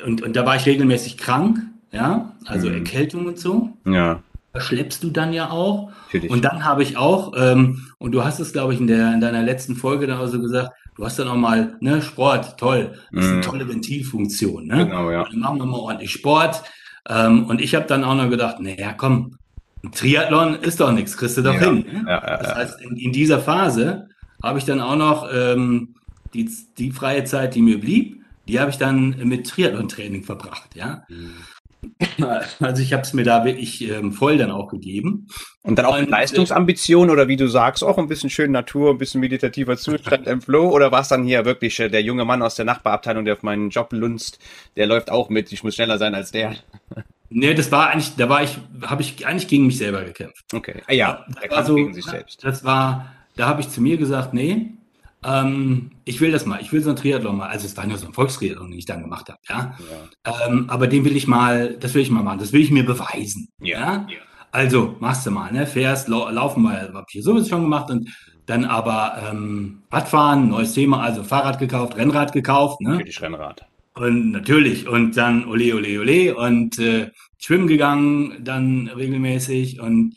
und, und da war ich regelmäßig krank, ja, also mhm. Erkältung und so. Ja. Schleppst du dann ja auch. Natürlich. Und dann habe ich auch, ähm, und du hast es, glaube ich, in, der, in deiner letzten Folge da also gesagt, du hast dann auch mal, ne, Sport, toll, das ist eine mhm. tolle Ventilfunktion, ne? Genau, ja. Dann machen wir mal ordentlich Sport, ähm, und ich habe dann auch noch gedacht, naja, komm, ein Triathlon ist doch nichts, kriegst du doch ja, hin. Ne? Ja, ja, das heißt, in, in, dieser Phase habe ich dann auch noch ähm, die, die freie Zeit, die mir blieb, die habe ich dann mit Triathlon-Training verbracht, ja. Mhm. Also ich habe es mir da wirklich ähm, voll dann auch gegeben. Und dann auch und, Leistungsambition oder wie du sagst, auch ein bisschen schön Natur, ein bisschen meditativer Zustand im Flow oder war es dann hier wirklich äh, der junge Mann aus der Nachbarabteilung, der auf meinen Job lunzt, der läuft auch mit, ich muss schneller sein als der? Nee, das war eigentlich, da war ich, habe ich eigentlich gegen mich selber gekämpft. Okay, ah, ja, das war so, gegen sich selbst. Das war, da habe ich zu mir gesagt, nee, ähm, ich will das mal, ich will so ein Triathlon mal. Also es war nur so ein Volkstriathlon, den ich dann gemacht habe, ja. ja. Ähm, aber den will ich mal, das will ich mal machen, das will ich mir beweisen. Ja. ja? Also machst du mal, ne? Fährst, lau laufen mal, hab ich sowieso schon gemacht und dann aber ähm, Radfahren, neues Thema, also Fahrrad gekauft, Rennrad gekauft, ne? Natürlich Rennrad. Und natürlich, und dann ole, ole, ole und äh, schwimmen gegangen, dann regelmäßig und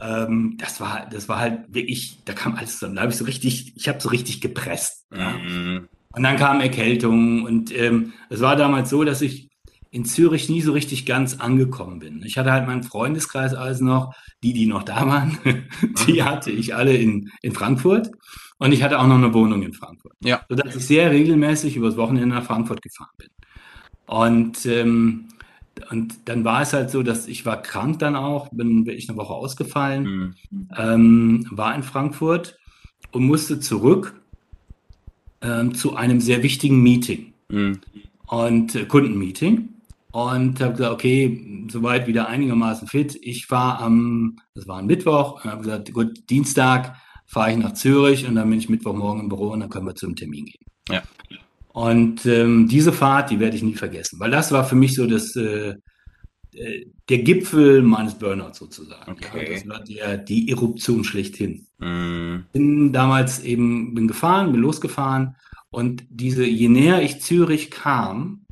ähm, das war, das war halt wirklich, da kam alles zusammen. Da habe ich so richtig, ich habe so richtig gepresst. Ja. Mhm. Und dann kam Erkältung und ähm, es war damals so, dass ich in Zürich nie so richtig ganz angekommen bin. Ich hatte halt meinen Freundeskreis alles noch, die, die noch da waren, die hatte ich alle in, in Frankfurt. Und ich hatte auch noch eine Wohnung in Frankfurt. Ja. Sodass ich sehr regelmäßig übers Wochenende nach Frankfurt gefahren bin. Und ähm, und dann war es halt so, dass ich war krank dann auch, bin wirklich eine Woche ausgefallen, mhm. ähm, war in Frankfurt und musste zurück ähm, zu einem sehr wichtigen Meeting mhm. und äh, Kundenmeeting. und habe gesagt, okay, soweit wieder einigermaßen fit. Ich fahre am, das war ein Mittwoch, und habe gesagt, gut, Dienstag fahre ich nach Zürich und dann bin ich Mittwochmorgen im Büro und dann können wir zum Termin gehen. Ja. Und ähm, diese Fahrt, die werde ich nie vergessen, weil das war für mich so das, äh, äh der Gipfel meines Burnouts sozusagen. Okay. Ja, das war der, die Eruption schlechthin. Mm. Bin damals eben, bin gefahren, bin losgefahren und diese, je näher ich Zürich kam,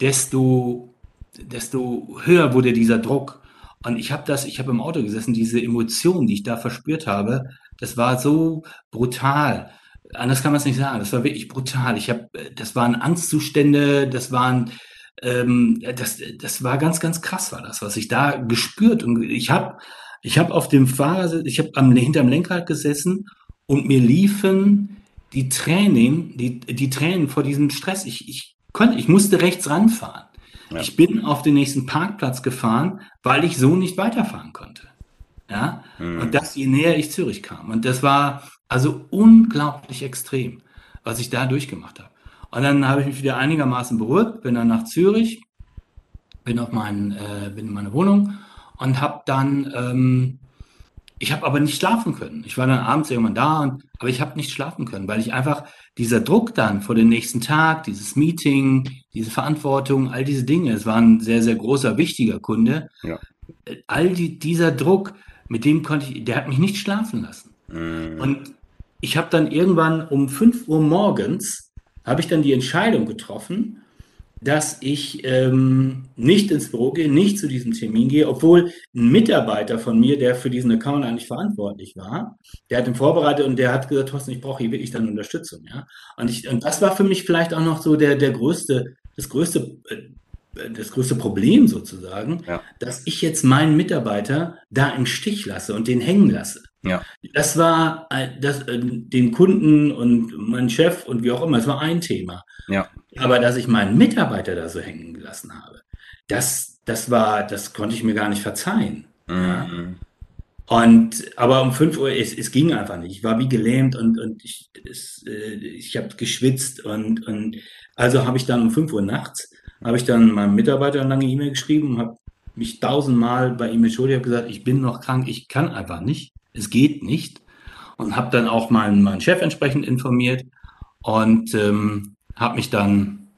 desto, desto höher wurde dieser Druck. Und ich habe das, ich habe im Auto gesessen, diese Emotion, die ich da verspürt habe, das war so brutal. Anders kann man es nicht sagen. Das war wirklich brutal. Ich habe, das waren Angstzustände, das waren, ähm, das, das war ganz, ganz krass, war das, was ich da gespürt und ich habe, ich habe auf dem Fahrersitz, ich habe am hinterm Lenkrad gesessen und mir liefen die Tränen, die, die Tränen vor diesem Stress. Ich, ich konnte, ich musste rechts ranfahren. Ja. Ich bin auf den nächsten Parkplatz gefahren, weil ich so nicht weiterfahren konnte. Ja, Mhm. und das je näher ich Zürich kam. Und das war also unglaublich extrem, was ich da durchgemacht habe. Und dann habe ich mich wieder einigermaßen beruhigt, bin dann nach Zürich, bin auf meinen, äh, bin in meine Wohnung und habe dann, ähm, ich habe aber nicht schlafen können. Ich war dann abends irgendwann da, und, aber ich habe nicht schlafen können, weil ich einfach dieser Druck dann vor den nächsten Tag, dieses Meeting, diese Verantwortung, all diese Dinge, es war ein sehr, sehr großer, wichtiger Kunde. Ja. All die, dieser Druck, mit dem konnte ich, der hat mich nicht schlafen lassen. Mm. Und ich habe dann irgendwann um 5 Uhr morgens, habe ich dann die Entscheidung getroffen, dass ich ähm, nicht ins Büro gehe, nicht zu diesem Termin gehe, obwohl ein Mitarbeiter von mir, der für diesen Account eigentlich verantwortlich war, der hat ihn vorbereitet und der hat gesagt, Thorsten, ich brauche hier wirklich dann Unterstützung. Ja? Und, ich, und das war für mich vielleicht auch noch so der, der größte, das größte, äh, das größte Problem sozusagen, Ja. dass ich jetzt meinen Mitarbeiter da im Stich lasse und den hängen lasse. Ja. Das war äh, das, äh, den Kunden und meinen Chef und wie auch immer, es war ein Thema. Ja. Aber dass ich meinen Mitarbeiter da so hängen gelassen habe, das, das war, das konnte ich mir gar nicht verzeihen. Mm. Und aber um 5 Uhr, es, es ging einfach nicht. Ich war wie gelähmt und, und ich, es, äh, ich habe geschwitzt und, und also habe ich dann um 5 Uhr nachts, habe ich dann meinem Mitarbeiter eine lange E-Mail geschrieben und habe mich tausendmal bei ihm entschuldigt, habe gesagt, ich bin noch krank, ich kann einfach nicht, es geht nicht. Und habe dann auch meinen, meinen Chef entsprechend informiert und ähm, habe mich dann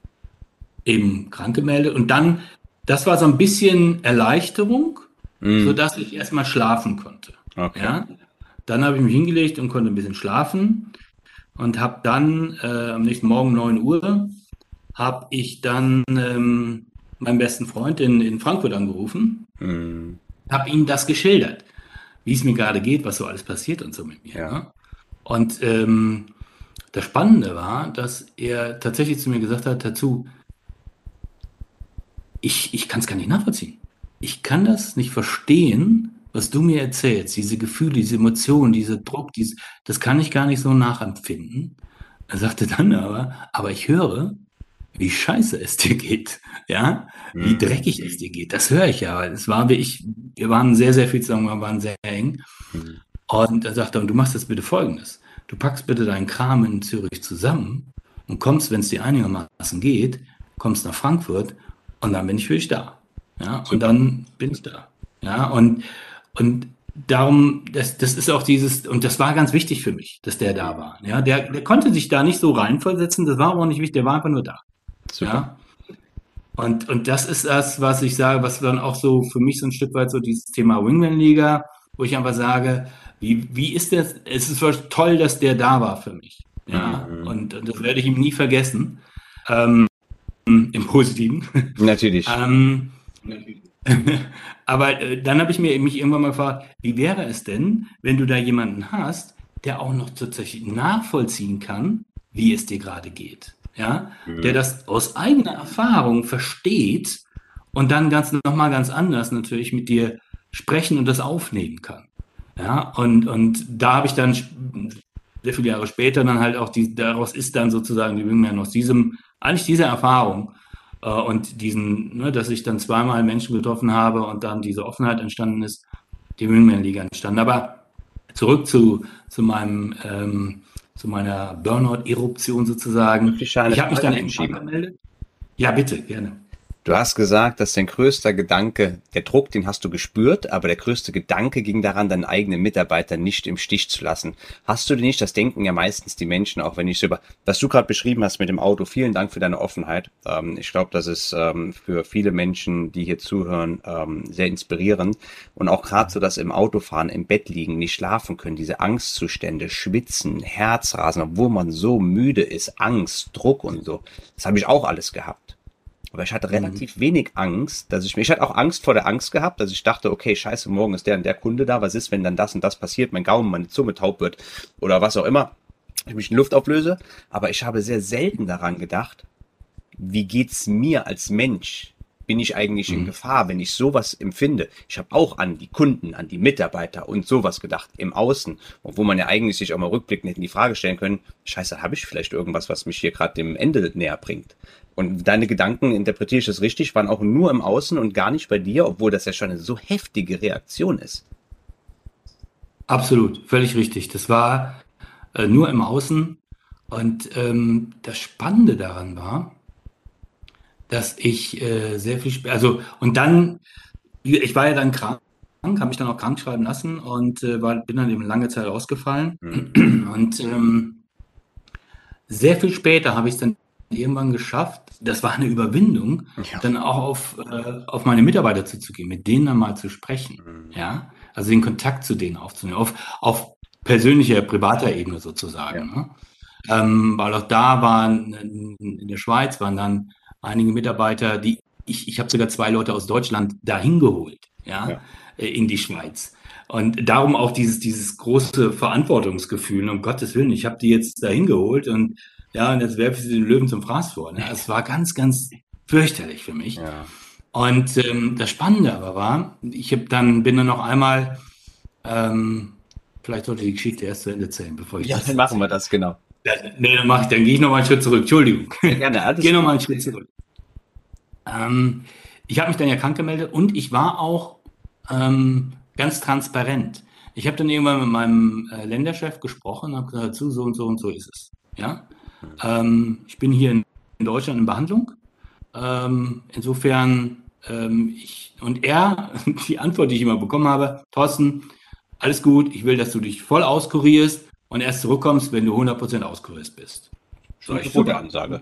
eben krank gemeldet. Und dann, das war so ein bisschen Erleichterung, Mm. sodass ich erstmal schlafen konnte. Okay. Ja? Dann habe ich mich hingelegt und konnte ein bisschen schlafen und habe dann äh, am nächsten Morgen 9 Uhr habe ich dann ähm, meinen besten Freund in, in Frankfurt angerufen, Mm. habe ihm das geschildert, wie es mir gerade geht, was so alles passiert und so mit mir. Ja. Ne? Und ähm, das Spannende war, dass er tatsächlich zu mir gesagt hat, dazu, ich, ich kann es gar nicht nachvollziehen. Ich kann das nicht verstehen, was du mir erzählst, diese Gefühle, diese Emotionen, dieser Druck, dies, das kann ich gar nicht so nachempfinden. Er sagte dann aber, aber ich höre, wie scheiße es dir geht, ja, wie Mhm. dreckig es dir geht. Das höre ich ja, weil es war wie ich, wir waren sehr, sehr viel zusammen, wir waren sehr eng. Mhm. Und er sagte, und du machst jetzt bitte Folgendes. Du packst bitte deinen Kram in Zürich zusammen und kommst, wenn es dir einigermaßen geht, kommst nach Frankfurt und dann bin ich für dich da. Ja, und dann bin ich da. Ja, und, und darum, das, das ist auch dieses, und das war ganz wichtig für mich, dass der da war. Ja, der, der konnte sich da nicht so reinversetzen, das war aber auch nicht wichtig, der war einfach nur da. Super. Ja. Und, und das ist das, was ich sage, was dann auch so für mich so ein Stück weit so dieses Thema Wingman-Liga, wo ich einfach sage, wie, wie ist das? Es ist toll, dass der da war für mich. Ja. Mhm. Und, und das werde ich ihm nie vergessen. Ähm, Im Positiven. Natürlich. Ähm, aber äh, dann habe ich mir mich irgendwann mal gefragt, wie wäre es denn, wenn du da jemanden hast, der auch noch tatsächlich nachvollziehen kann, wie es dir gerade geht, ja, der das aus eigener Erfahrung versteht und dann ganz nochmal ganz anders natürlich mit dir sprechen und das aufnehmen kann, ja, und und da habe ich dann sehr viele Jahre später dann halt auch die daraus ist dann sozusagen die Wingman aus diesem eigentlich dieser Erfahrung äh, und diesen, ne, dass ich dann zweimal Menschen getroffen habe und dann diese Offenheit entstanden ist, die Wingman-Liga entstanden. Aber zurück zu, zu meinem, ähm, zu meiner Burnout-Eruption sozusagen. Ich habe mich dann entschieden. Ja, bitte, gerne. Du hast gesagt, dass dein größter Gedanke, der Druck, den hast du gespürt, aber der größte Gedanke ging daran, deinen eigenen Mitarbeiter nicht im Stich zu lassen. Hast du denn nicht, das denken ja meistens die Menschen, auch wenn ich so über, was du gerade beschrieben hast mit dem Auto, vielen Dank für deine Offenheit. Ähm, ich glaube, das ist ähm, für viele Menschen, die hier zuhören, ähm, sehr inspirierend. Und auch gerade so, dass im Autofahren, im Bett liegen, nicht schlafen können, diese Angstzustände, Schwitzen, Herzrasen, obwohl man so müde ist, Angst, Druck und so. Das habe ich auch alles gehabt. Aber ich hatte mhm. relativ mhm. wenig Angst, dass ich mir, ich hatte auch Angst vor der Angst gehabt, dass ich dachte, okay, scheiße, morgen ist der und der Kunde da, was ist, wenn dann das und das passiert, mein Gaumen, meine Zunge taub wird oder was auch immer, ich mich in Luft auflöse. Aber ich habe sehr selten daran gedacht, wie geht's mir als Mensch? Bin ich eigentlich in mhm. Gefahr, wenn ich sowas empfinde? Ich habe auch an die Kunden, an die Mitarbeiter und sowas gedacht im Außen, wo man ja eigentlich sich auch mal rückblickend hätten die Frage stellen können, scheiße, habe ich vielleicht irgendwas, was mich hier gerade dem Ende näher bringt? Und deine Gedanken, interpretiere ich das richtig, waren auch nur im Außen und gar nicht bei dir, obwohl das ja schon eine so heftige Reaktion ist. Absolut, völlig richtig. Das war äh, nur im Außen. Und ähm, das Spannende daran war, dass ich äh, sehr viel, also und dann, ich war ja dann krank, habe mich dann auch krank schreiben lassen und äh, war, bin dann eben lange Zeit ausgefallen. Mhm. Und ähm, sehr viel später habe ich es dann irgendwann geschafft, das war eine Überwindung, ja. dann auch auf, äh, auf meine Mitarbeiter zuzugehen, mit denen dann mal zu sprechen. Mhm. Ja, also den Kontakt zu denen aufzunehmen, auf, auf persönlicher, privater Ebene sozusagen. Ja. Ne? Ähm, weil auch da waren, in der Schweiz waren dann einige Mitarbeiter, die ich, ich habe sogar zwei Leute aus Deutschland dahin geholt, ja, ja. Äh, in die Schweiz. Und darum auch dieses, dieses große Verantwortungsgefühl, um Gottes Willen, ich habe die jetzt dahin geholt und ja, und jetzt werfe ich sie den Löwen zum Fraß vor. Ne? Es war ganz, ganz fürchterlich für mich. Ja. Und ähm, das Spannende aber war, ich habe dann bin dann noch einmal, ähm, vielleicht sollte ich die Geschichte erst zu Ende erzählen, bevor ich ja, dann machen wir das genau. Ja, nee, dann mache ich, dann gehe ich noch mal einen Schritt zurück. Entschuldigung. Gerne. Ja, gehe noch mal einen Schritt zurück. Ähm, ich habe mich dann ja krank gemeldet und ich war auch ähm, ganz transparent. Ich habe dann irgendwann mit meinem äh, Länderchef gesprochen und habe gesagt, so, so und so und so ist es. Ja. Ähm, ich bin hier in, Deutschland in Behandlung. Ähm, insofern, ähm, ich, und er, die Antwort, die ich immer bekommen habe, Thorsten, alles gut, ich will, dass du dich voll auskurierst und erst zurückkommst, wenn du 100% auskurierst bist. So, ich gute Ansage.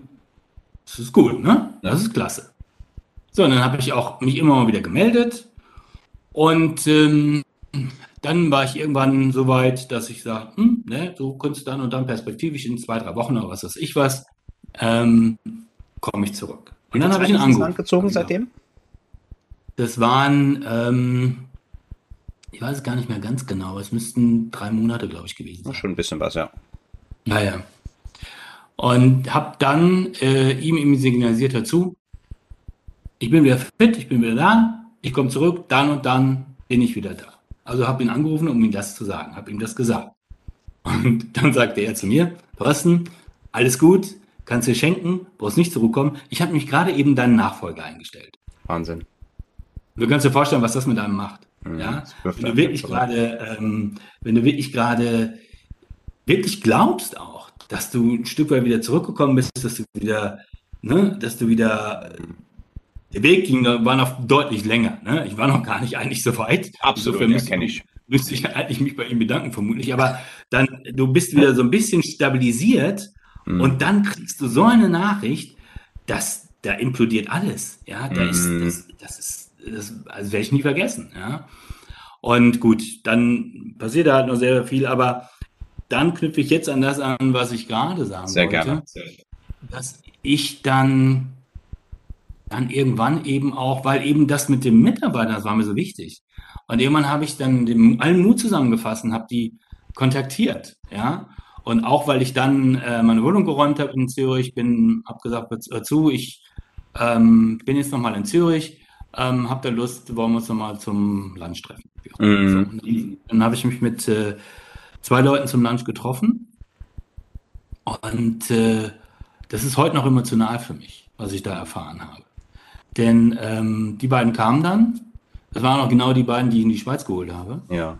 Das ist gut, ne? Das ist klasse. So, und dann habe ich auch mich immer mal wieder gemeldet und ähm, dann war ich irgendwann so weit, dass ich sage, hm, ne, du kannst dann und dann perspektivisch in zwei, drei Wochen oder was weiß ich was, ähm, komme ich zurück. Und, dann habe ich ihn angerufen. gezogen seitdem? Das waren, ähm, ich weiß es gar nicht mehr ganz genau, es müssten drei Monate, glaube ich, gewesen sein. Schon ein bisschen was, ja. Naja. Und habe dann äh, ihm, ihm signalisiert dazu, ich bin wieder fit, ich bin wieder da, ich komme zurück, dann und dann bin ich wieder da. Also habe ihn angerufen, um ihm das zu sagen, habe ihm das gesagt. Und dann sagte er zu mir, Thorsten, alles gut, kannst du schenken, brauchst nicht zurückkommen. Ich habe mich gerade eben deinen Nachfolger eingestellt. Wahnsinn. Du kannst dir vorstellen, was das mit einem macht. Mhm, ja? Wenn du wirklich gerade, ähm, wenn du wirklich gerade wirklich glaubst auch, dass du ein Stück weit wieder zurückgekommen bist, dass du wieder, ne, dass du wieder der Weg ging, war noch deutlich länger. Ne? Ich war noch gar nicht eigentlich so weit. Absolut, ja, kenne ich. Müsste ich eigentlich mich bei ihm bedanken, vermutlich. Aber dann, du bist wieder so ein bisschen stabilisiert mhm. und dann kriegst du so eine Nachricht, dass da implodiert alles. Ja, da mhm. ist, das, das ist, das also werde ich nie vergessen. Ja. Und gut, dann passiert da halt noch sehr viel, aber dann knüpfe ich jetzt an das an, was ich gerade sagen sehr wollte. Gerne. Dass ich dann dann irgendwann eben auch, weil eben das mit dem Mitarbeiter, das war mir so wichtig. Und irgendwann habe ich dann dem, allen Mut zusammengefasst und habe die kontaktiert, ja. Und auch weil ich dann äh, meine Wohnung geräumt habe in Zürich, bin, habe gesagt, dazu, ich ähm, bin jetzt nochmal in Zürich, ähm, habt ihr Lust, wollen wir uns nochmal zum Lunch treffen. Mhm. Dann, dann habe ich mich mit äh, zwei Leuten zum Lunch getroffen. Und äh, das ist heute noch emotional für mich, was ich da erfahren habe. Denn ähm, die beiden kamen dann. Das waren auch genau die beiden, die ich in die Schweiz geholt habe. Ja.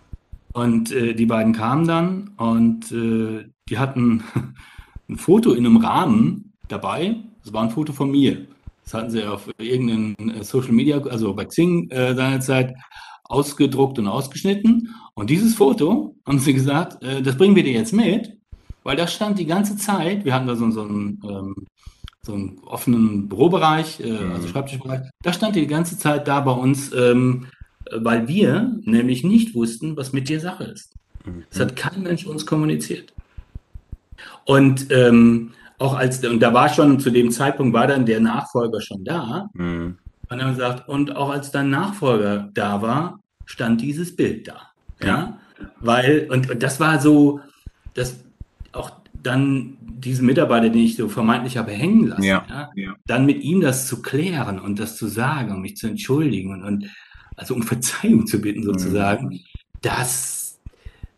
Und äh, die beiden kamen dann und äh, die hatten ein Foto in einem Rahmen dabei. Das war ein Foto von mir. Das hatten sie auf irgendeinem äh, Social Media, also bei Xing äh, seinerzeit, ausgedruckt und ausgeschnitten. Und dieses Foto, haben sie gesagt, äh, das bringen wir dir jetzt mit, weil das stand die ganze Zeit, wir hatten da so, so einen, ähm, so einen offenen Bürobereich, äh, mhm. also Schreibtischbereich, das stand die ganze Zeit da bei uns, ähm, weil wir nämlich nicht wussten, was mit dir Sache ist. Mhm. Das hat kein Mensch uns kommuniziert. Und ähm, auch als, und da war schon, zu dem Zeitpunkt war dann der Nachfolger schon da. Mhm. Und dann gesagt, und auch als dein Nachfolger da war, stand dieses Bild da. Ja. ja? Weil, und, und das war so, dass auch dann diesen Mitarbeiter, den ich so vermeintlich habe hängen lassen, ja. ja, ja. dann mit ihm das zu klären und das zu sagen und mich zu entschuldigen und, und also um Verzeihung zu bitten sozusagen, mhm. das,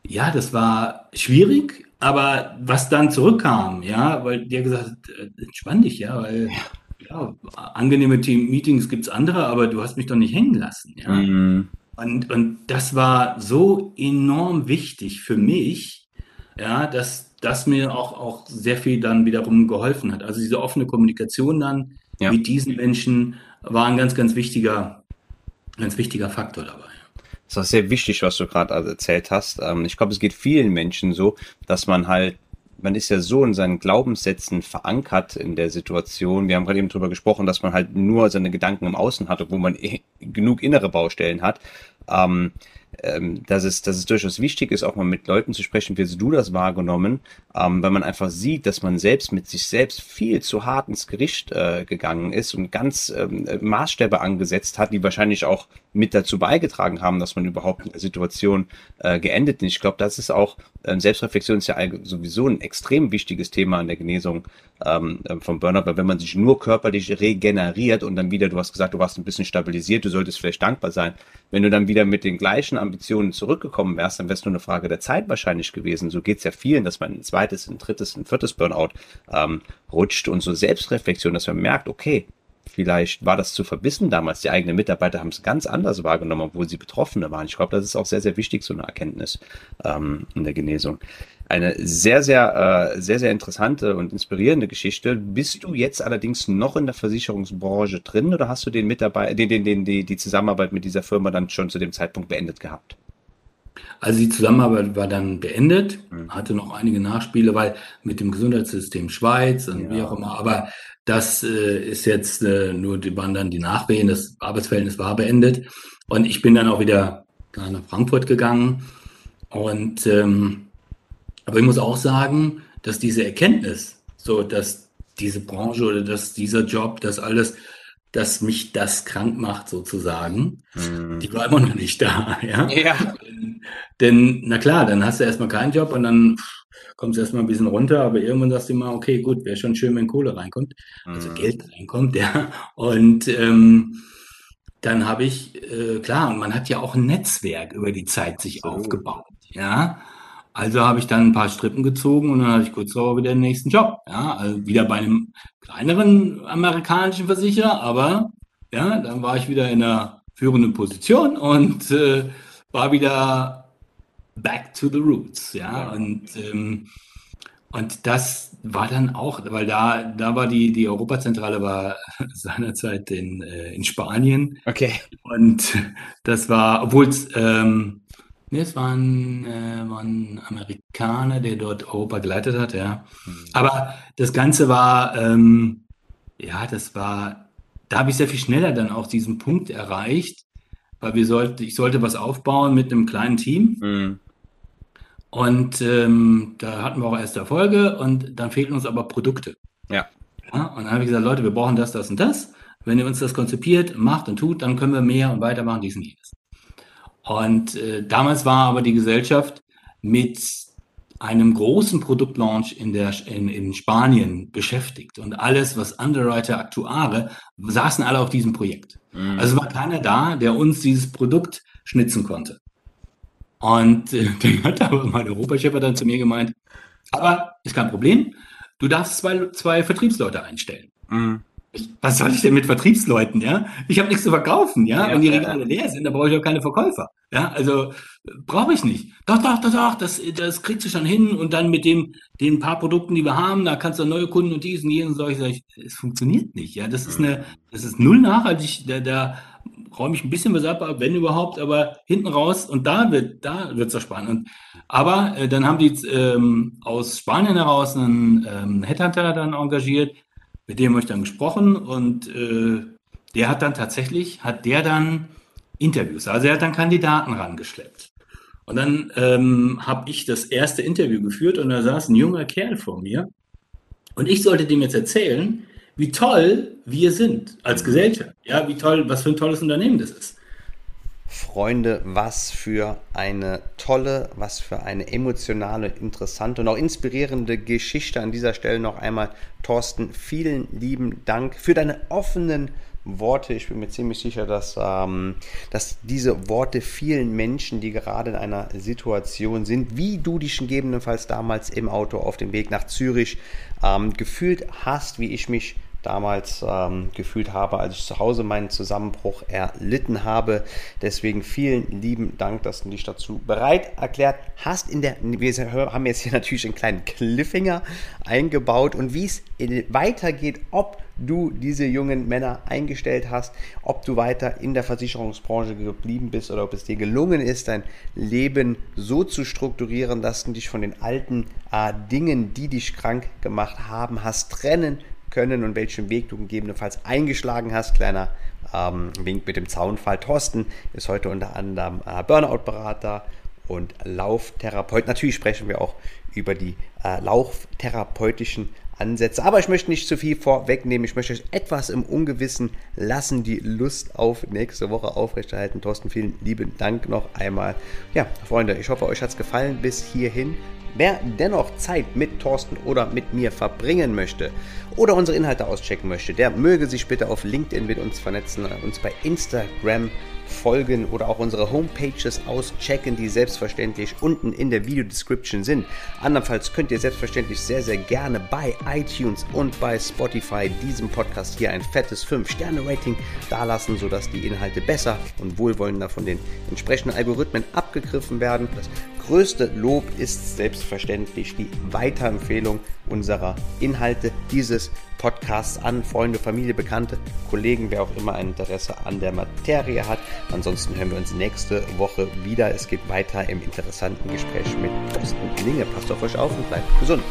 ja, das war schwierig, aber was dann zurückkam, ja, weil der gesagt hat, äh, entspann dich, ja, weil ja, angenehme Team-Meetings gibt es andere, aber du hast mich doch nicht hängen lassen, ja. Mhm. Und, und das war so enorm wichtig für mich, ja, dass das mir auch, auch sehr viel dann wiederum geholfen hat. Also diese offene Kommunikation dann ja. mit diesen Menschen war ein ganz, ganz wichtiger, ganz wichtiger Faktor dabei. Das ist sehr wichtig, was du gerade erzählt hast. Ähm, ich glaube, es geht vielen Menschen so, dass man halt man ist ja so in seinen Glaubenssätzen verankert in der Situation. Wir haben gerade eben drüber gesprochen, dass man halt nur seine Gedanken im Außen hat, obwohl man eh genug innere Baustellen hat. Ähm, ähm, dass, es, dass es durchaus wichtig ist, auch mal mit Leuten zu sprechen, wie du das wahrgenommen, ähm, weil man einfach sieht, dass man selbst mit sich selbst viel zu hart ins Gericht äh, gegangen ist und ganz ähm, Maßstäbe angesetzt hat, die wahrscheinlich auch mit dazu beigetragen haben, dass man überhaupt in der Situation äh, geendet ist. Ich glaube, das ist auch, Selbstreflexion ist ja sowieso ein extrem wichtiges Thema in der Genesung ähm, vom Burnout, weil wenn man sich nur körperlich regeneriert und dann wieder, du hast gesagt, du warst ein bisschen stabilisiert, du solltest vielleicht dankbar sein, wenn du dann wieder mit den gleichen Ambitionen zurückgekommen wärst, dann wäre es nur eine Frage der Zeit wahrscheinlich gewesen. So geht es ja vielen, dass man ein zweites, ein drittes, ein viertes Burnout ähm, rutscht und so Selbstreflexion, dass man merkt, okay, vielleicht war das zu verbissen damals. Die eigenen Mitarbeiter haben es ganz anders wahrgenommen, obwohl sie Betroffene waren. Ich glaube, das ist auch sehr, sehr wichtig, so eine Erkenntnis ähm, in der Genesung. Eine sehr, sehr, äh, sehr, sehr interessante und inspirierende Geschichte. Bist du jetzt allerdings noch in der Versicherungsbranche drin oder hast du den Mitarbeiter, den, den, den, die, die Zusammenarbeit mit dieser Firma dann schon zu dem Zeitpunkt beendet gehabt? Also die Zusammenarbeit war dann beendet, mhm. hatte noch einige Nachspiele, weil mit dem Gesundheitssystem Schweiz und ja. wie auch immer, aber das äh, ist jetzt äh, nur, die waren dann die Nachwehen, das Arbeitsverhältnis war beendet und ich bin dann auch wieder nach Frankfurt gegangen und ähm, aber ich muss auch sagen, dass diese Erkenntnis, so dass diese Branche oder dass dieser Job, das alles, dass mich das krank macht sozusagen, mhm. die war immer noch nicht da. Ja? ja. Denn, na klar, dann hast du erstmal keinen Job und dann kommst du erstmal ein bisschen runter, aber irgendwann sagst du mal, okay, gut, wäre schon schön, wenn Kohle reinkommt, also mhm. Geld reinkommt, ja. Und ähm, dann habe ich, äh, klar, und man hat ja auch ein Netzwerk über die Zeit sich so. aufgebaut, ja. Also habe ich dann ein paar Strippen gezogen und dann hatte ich kurz darauf wieder den nächsten Job. Ja, also wieder bei einem kleineren amerikanischen Versicherer, aber ja, dann war ich wieder in einer führenden Position und äh, war wieder back to the roots. Ja, und ähm, und das war dann auch, weil da, da war die, die Europazentrale war seinerzeit in, äh, in Spanien. Okay. Und das war, obwohl es ähm, Nee, es war ein, äh, war ein Amerikaner, der dort Europa geleitet hat, ja. Mhm. Aber das Ganze war, ähm, ja, das war, da habe ich sehr viel schneller dann auch diesen Punkt erreicht, weil wir sollten, ich sollte was aufbauen mit einem kleinen Team. Mhm. Und ähm, da hatten wir auch erste Erfolge und dann fehlten uns aber Produkte. Ja. ja und dann habe ich gesagt, Leute, wir brauchen das, das und das. Wenn ihr uns das konzipiert, macht und tut, dann können wir mehr und weitermachen, dies und jenes. Und äh, damals war aber die Gesellschaft mit einem großen Produktlaunch in, der, in, in Spanien beschäftigt. Und alles, was Underwriter, Aktuare, saßen alle auf diesem Projekt. Mhm. Also war keiner da, der uns dieses Produkt schnitzen konnte. Und äh, dann hat aber mein Europachef dann zu mir gemeint, aber ist kein Problem, du darfst zwei, zwei Vertriebsleute einstellen. Mhm. was soll ich denn mit Vertriebsleuten, ja? Ich habe nichts zu verkaufen, ja? ja und die Regale leer sind, da brauche ich auch keine Verkäufer. Ja, also brauche ich nicht. Doch, doch, doch, doch, das, das kriegst du schon hin und dann mit dem, den paar Produkten, die wir haben, da kannst du neue Kunden und diesen, jenen, solche, solche. Es funktioniert nicht, ja. Das ist eine, das ist null nachhaltig, da, da räume ich ein bisschen was ab, wenn überhaupt, aber hinten raus und da wird, da wird's doch spannend. Aber äh, dann haben die ähm, aus Spanien heraus einen ähm, Headhunter dann engagiert, mit dem habe ich dann gesprochen und äh, der hat dann tatsächlich, hat der dann Interviews, also er hat dann Kandidaten rangeschleppt. Und dann ähm, habe ich das erste Interview geführt und da saß ein junger Kerl vor mir und ich sollte dem jetzt erzählen, wie toll wir sind als Gesellschaft. Ja, wie toll, was für ein tolles Unternehmen das ist. Freunde, was für eine tolle, was für eine emotionale, interessante und auch inspirierende Geschichte an dieser Stelle noch einmal. Thorsten, vielen lieben Dank für deine offenen Worte. Ich bin mir ziemlich sicher, dass, ähm, dass diese Worte vielen Menschen, die gerade in einer Situation sind, wie du dich gegebenenfalls damals im Auto auf dem Weg nach Zürich ähm, gefühlt hast, wie ich mich damals ähm, gefühlt habe, als ich zu Hause meinen Zusammenbruch erlitten habe. Deswegen vielen lieben Dank, dass du dich dazu bereit erklärt hast. In der, wir haben jetzt hier natürlich einen kleinen Cliffhanger eingebaut und wie es weitergeht, ob du diese jungen Männer eingestellt hast, ob du weiter in der Versicherungsbranche geblieben bist oder ob es dir gelungen ist, dein Leben so zu strukturieren, dass du dich von den alten äh, Dingen, die dich krank gemacht haben, hast trennen können und welchen Weg du gegebenenfalls eingeschlagen hast. Kleiner ähm, Wink mit dem Zaunfall. Thorsten ist heute unter anderem äh, Burnout-Berater und Lauftherapeut. Natürlich sprechen wir auch über die äh, lauftherapeutischen Ansätze. Aber ich möchte nicht zu viel vorwegnehmen. Ich möchte euch etwas im Ungewissen lassen, die Lust auf nächste Woche aufrechterhalten. Thorsten, vielen lieben Dank noch einmal. Ja, Freunde, ich hoffe, euch hat es gefallen bis hierhin. Wer dennoch Zeit mit Thorsten oder mit mir verbringen möchte oder unsere Inhalte auschecken möchte, der möge sich bitte auf LinkedIn mit uns vernetzen, uns bei Instagram folgen oder auch unsere Homepages auschecken, die selbstverständlich unten in der Video-Description sind. Andernfalls könnt ihr selbstverständlich sehr, sehr gerne bei iTunes und bei Spotify diesem Podcast hier ein fettes 5-Sterne-Rating dalassen, sodass die Inhalte besser und wohlwollender von den entsprechenden Algorithmen abgegriffen werden. Das größte Lob ist selbstverständlich die Weiterempfehlung unserer Inhalte dieses Podcasts an Freunde, Familie, Bekannte, Kollegen, wer auch immer ein Interesse an der Materie hat. Ansonsten hören wir uns nächste Woche wieder. Es geht weiter im interessanten Gespräch mit Thorsten Linge. Passt auf euch auf und bleibt gesund.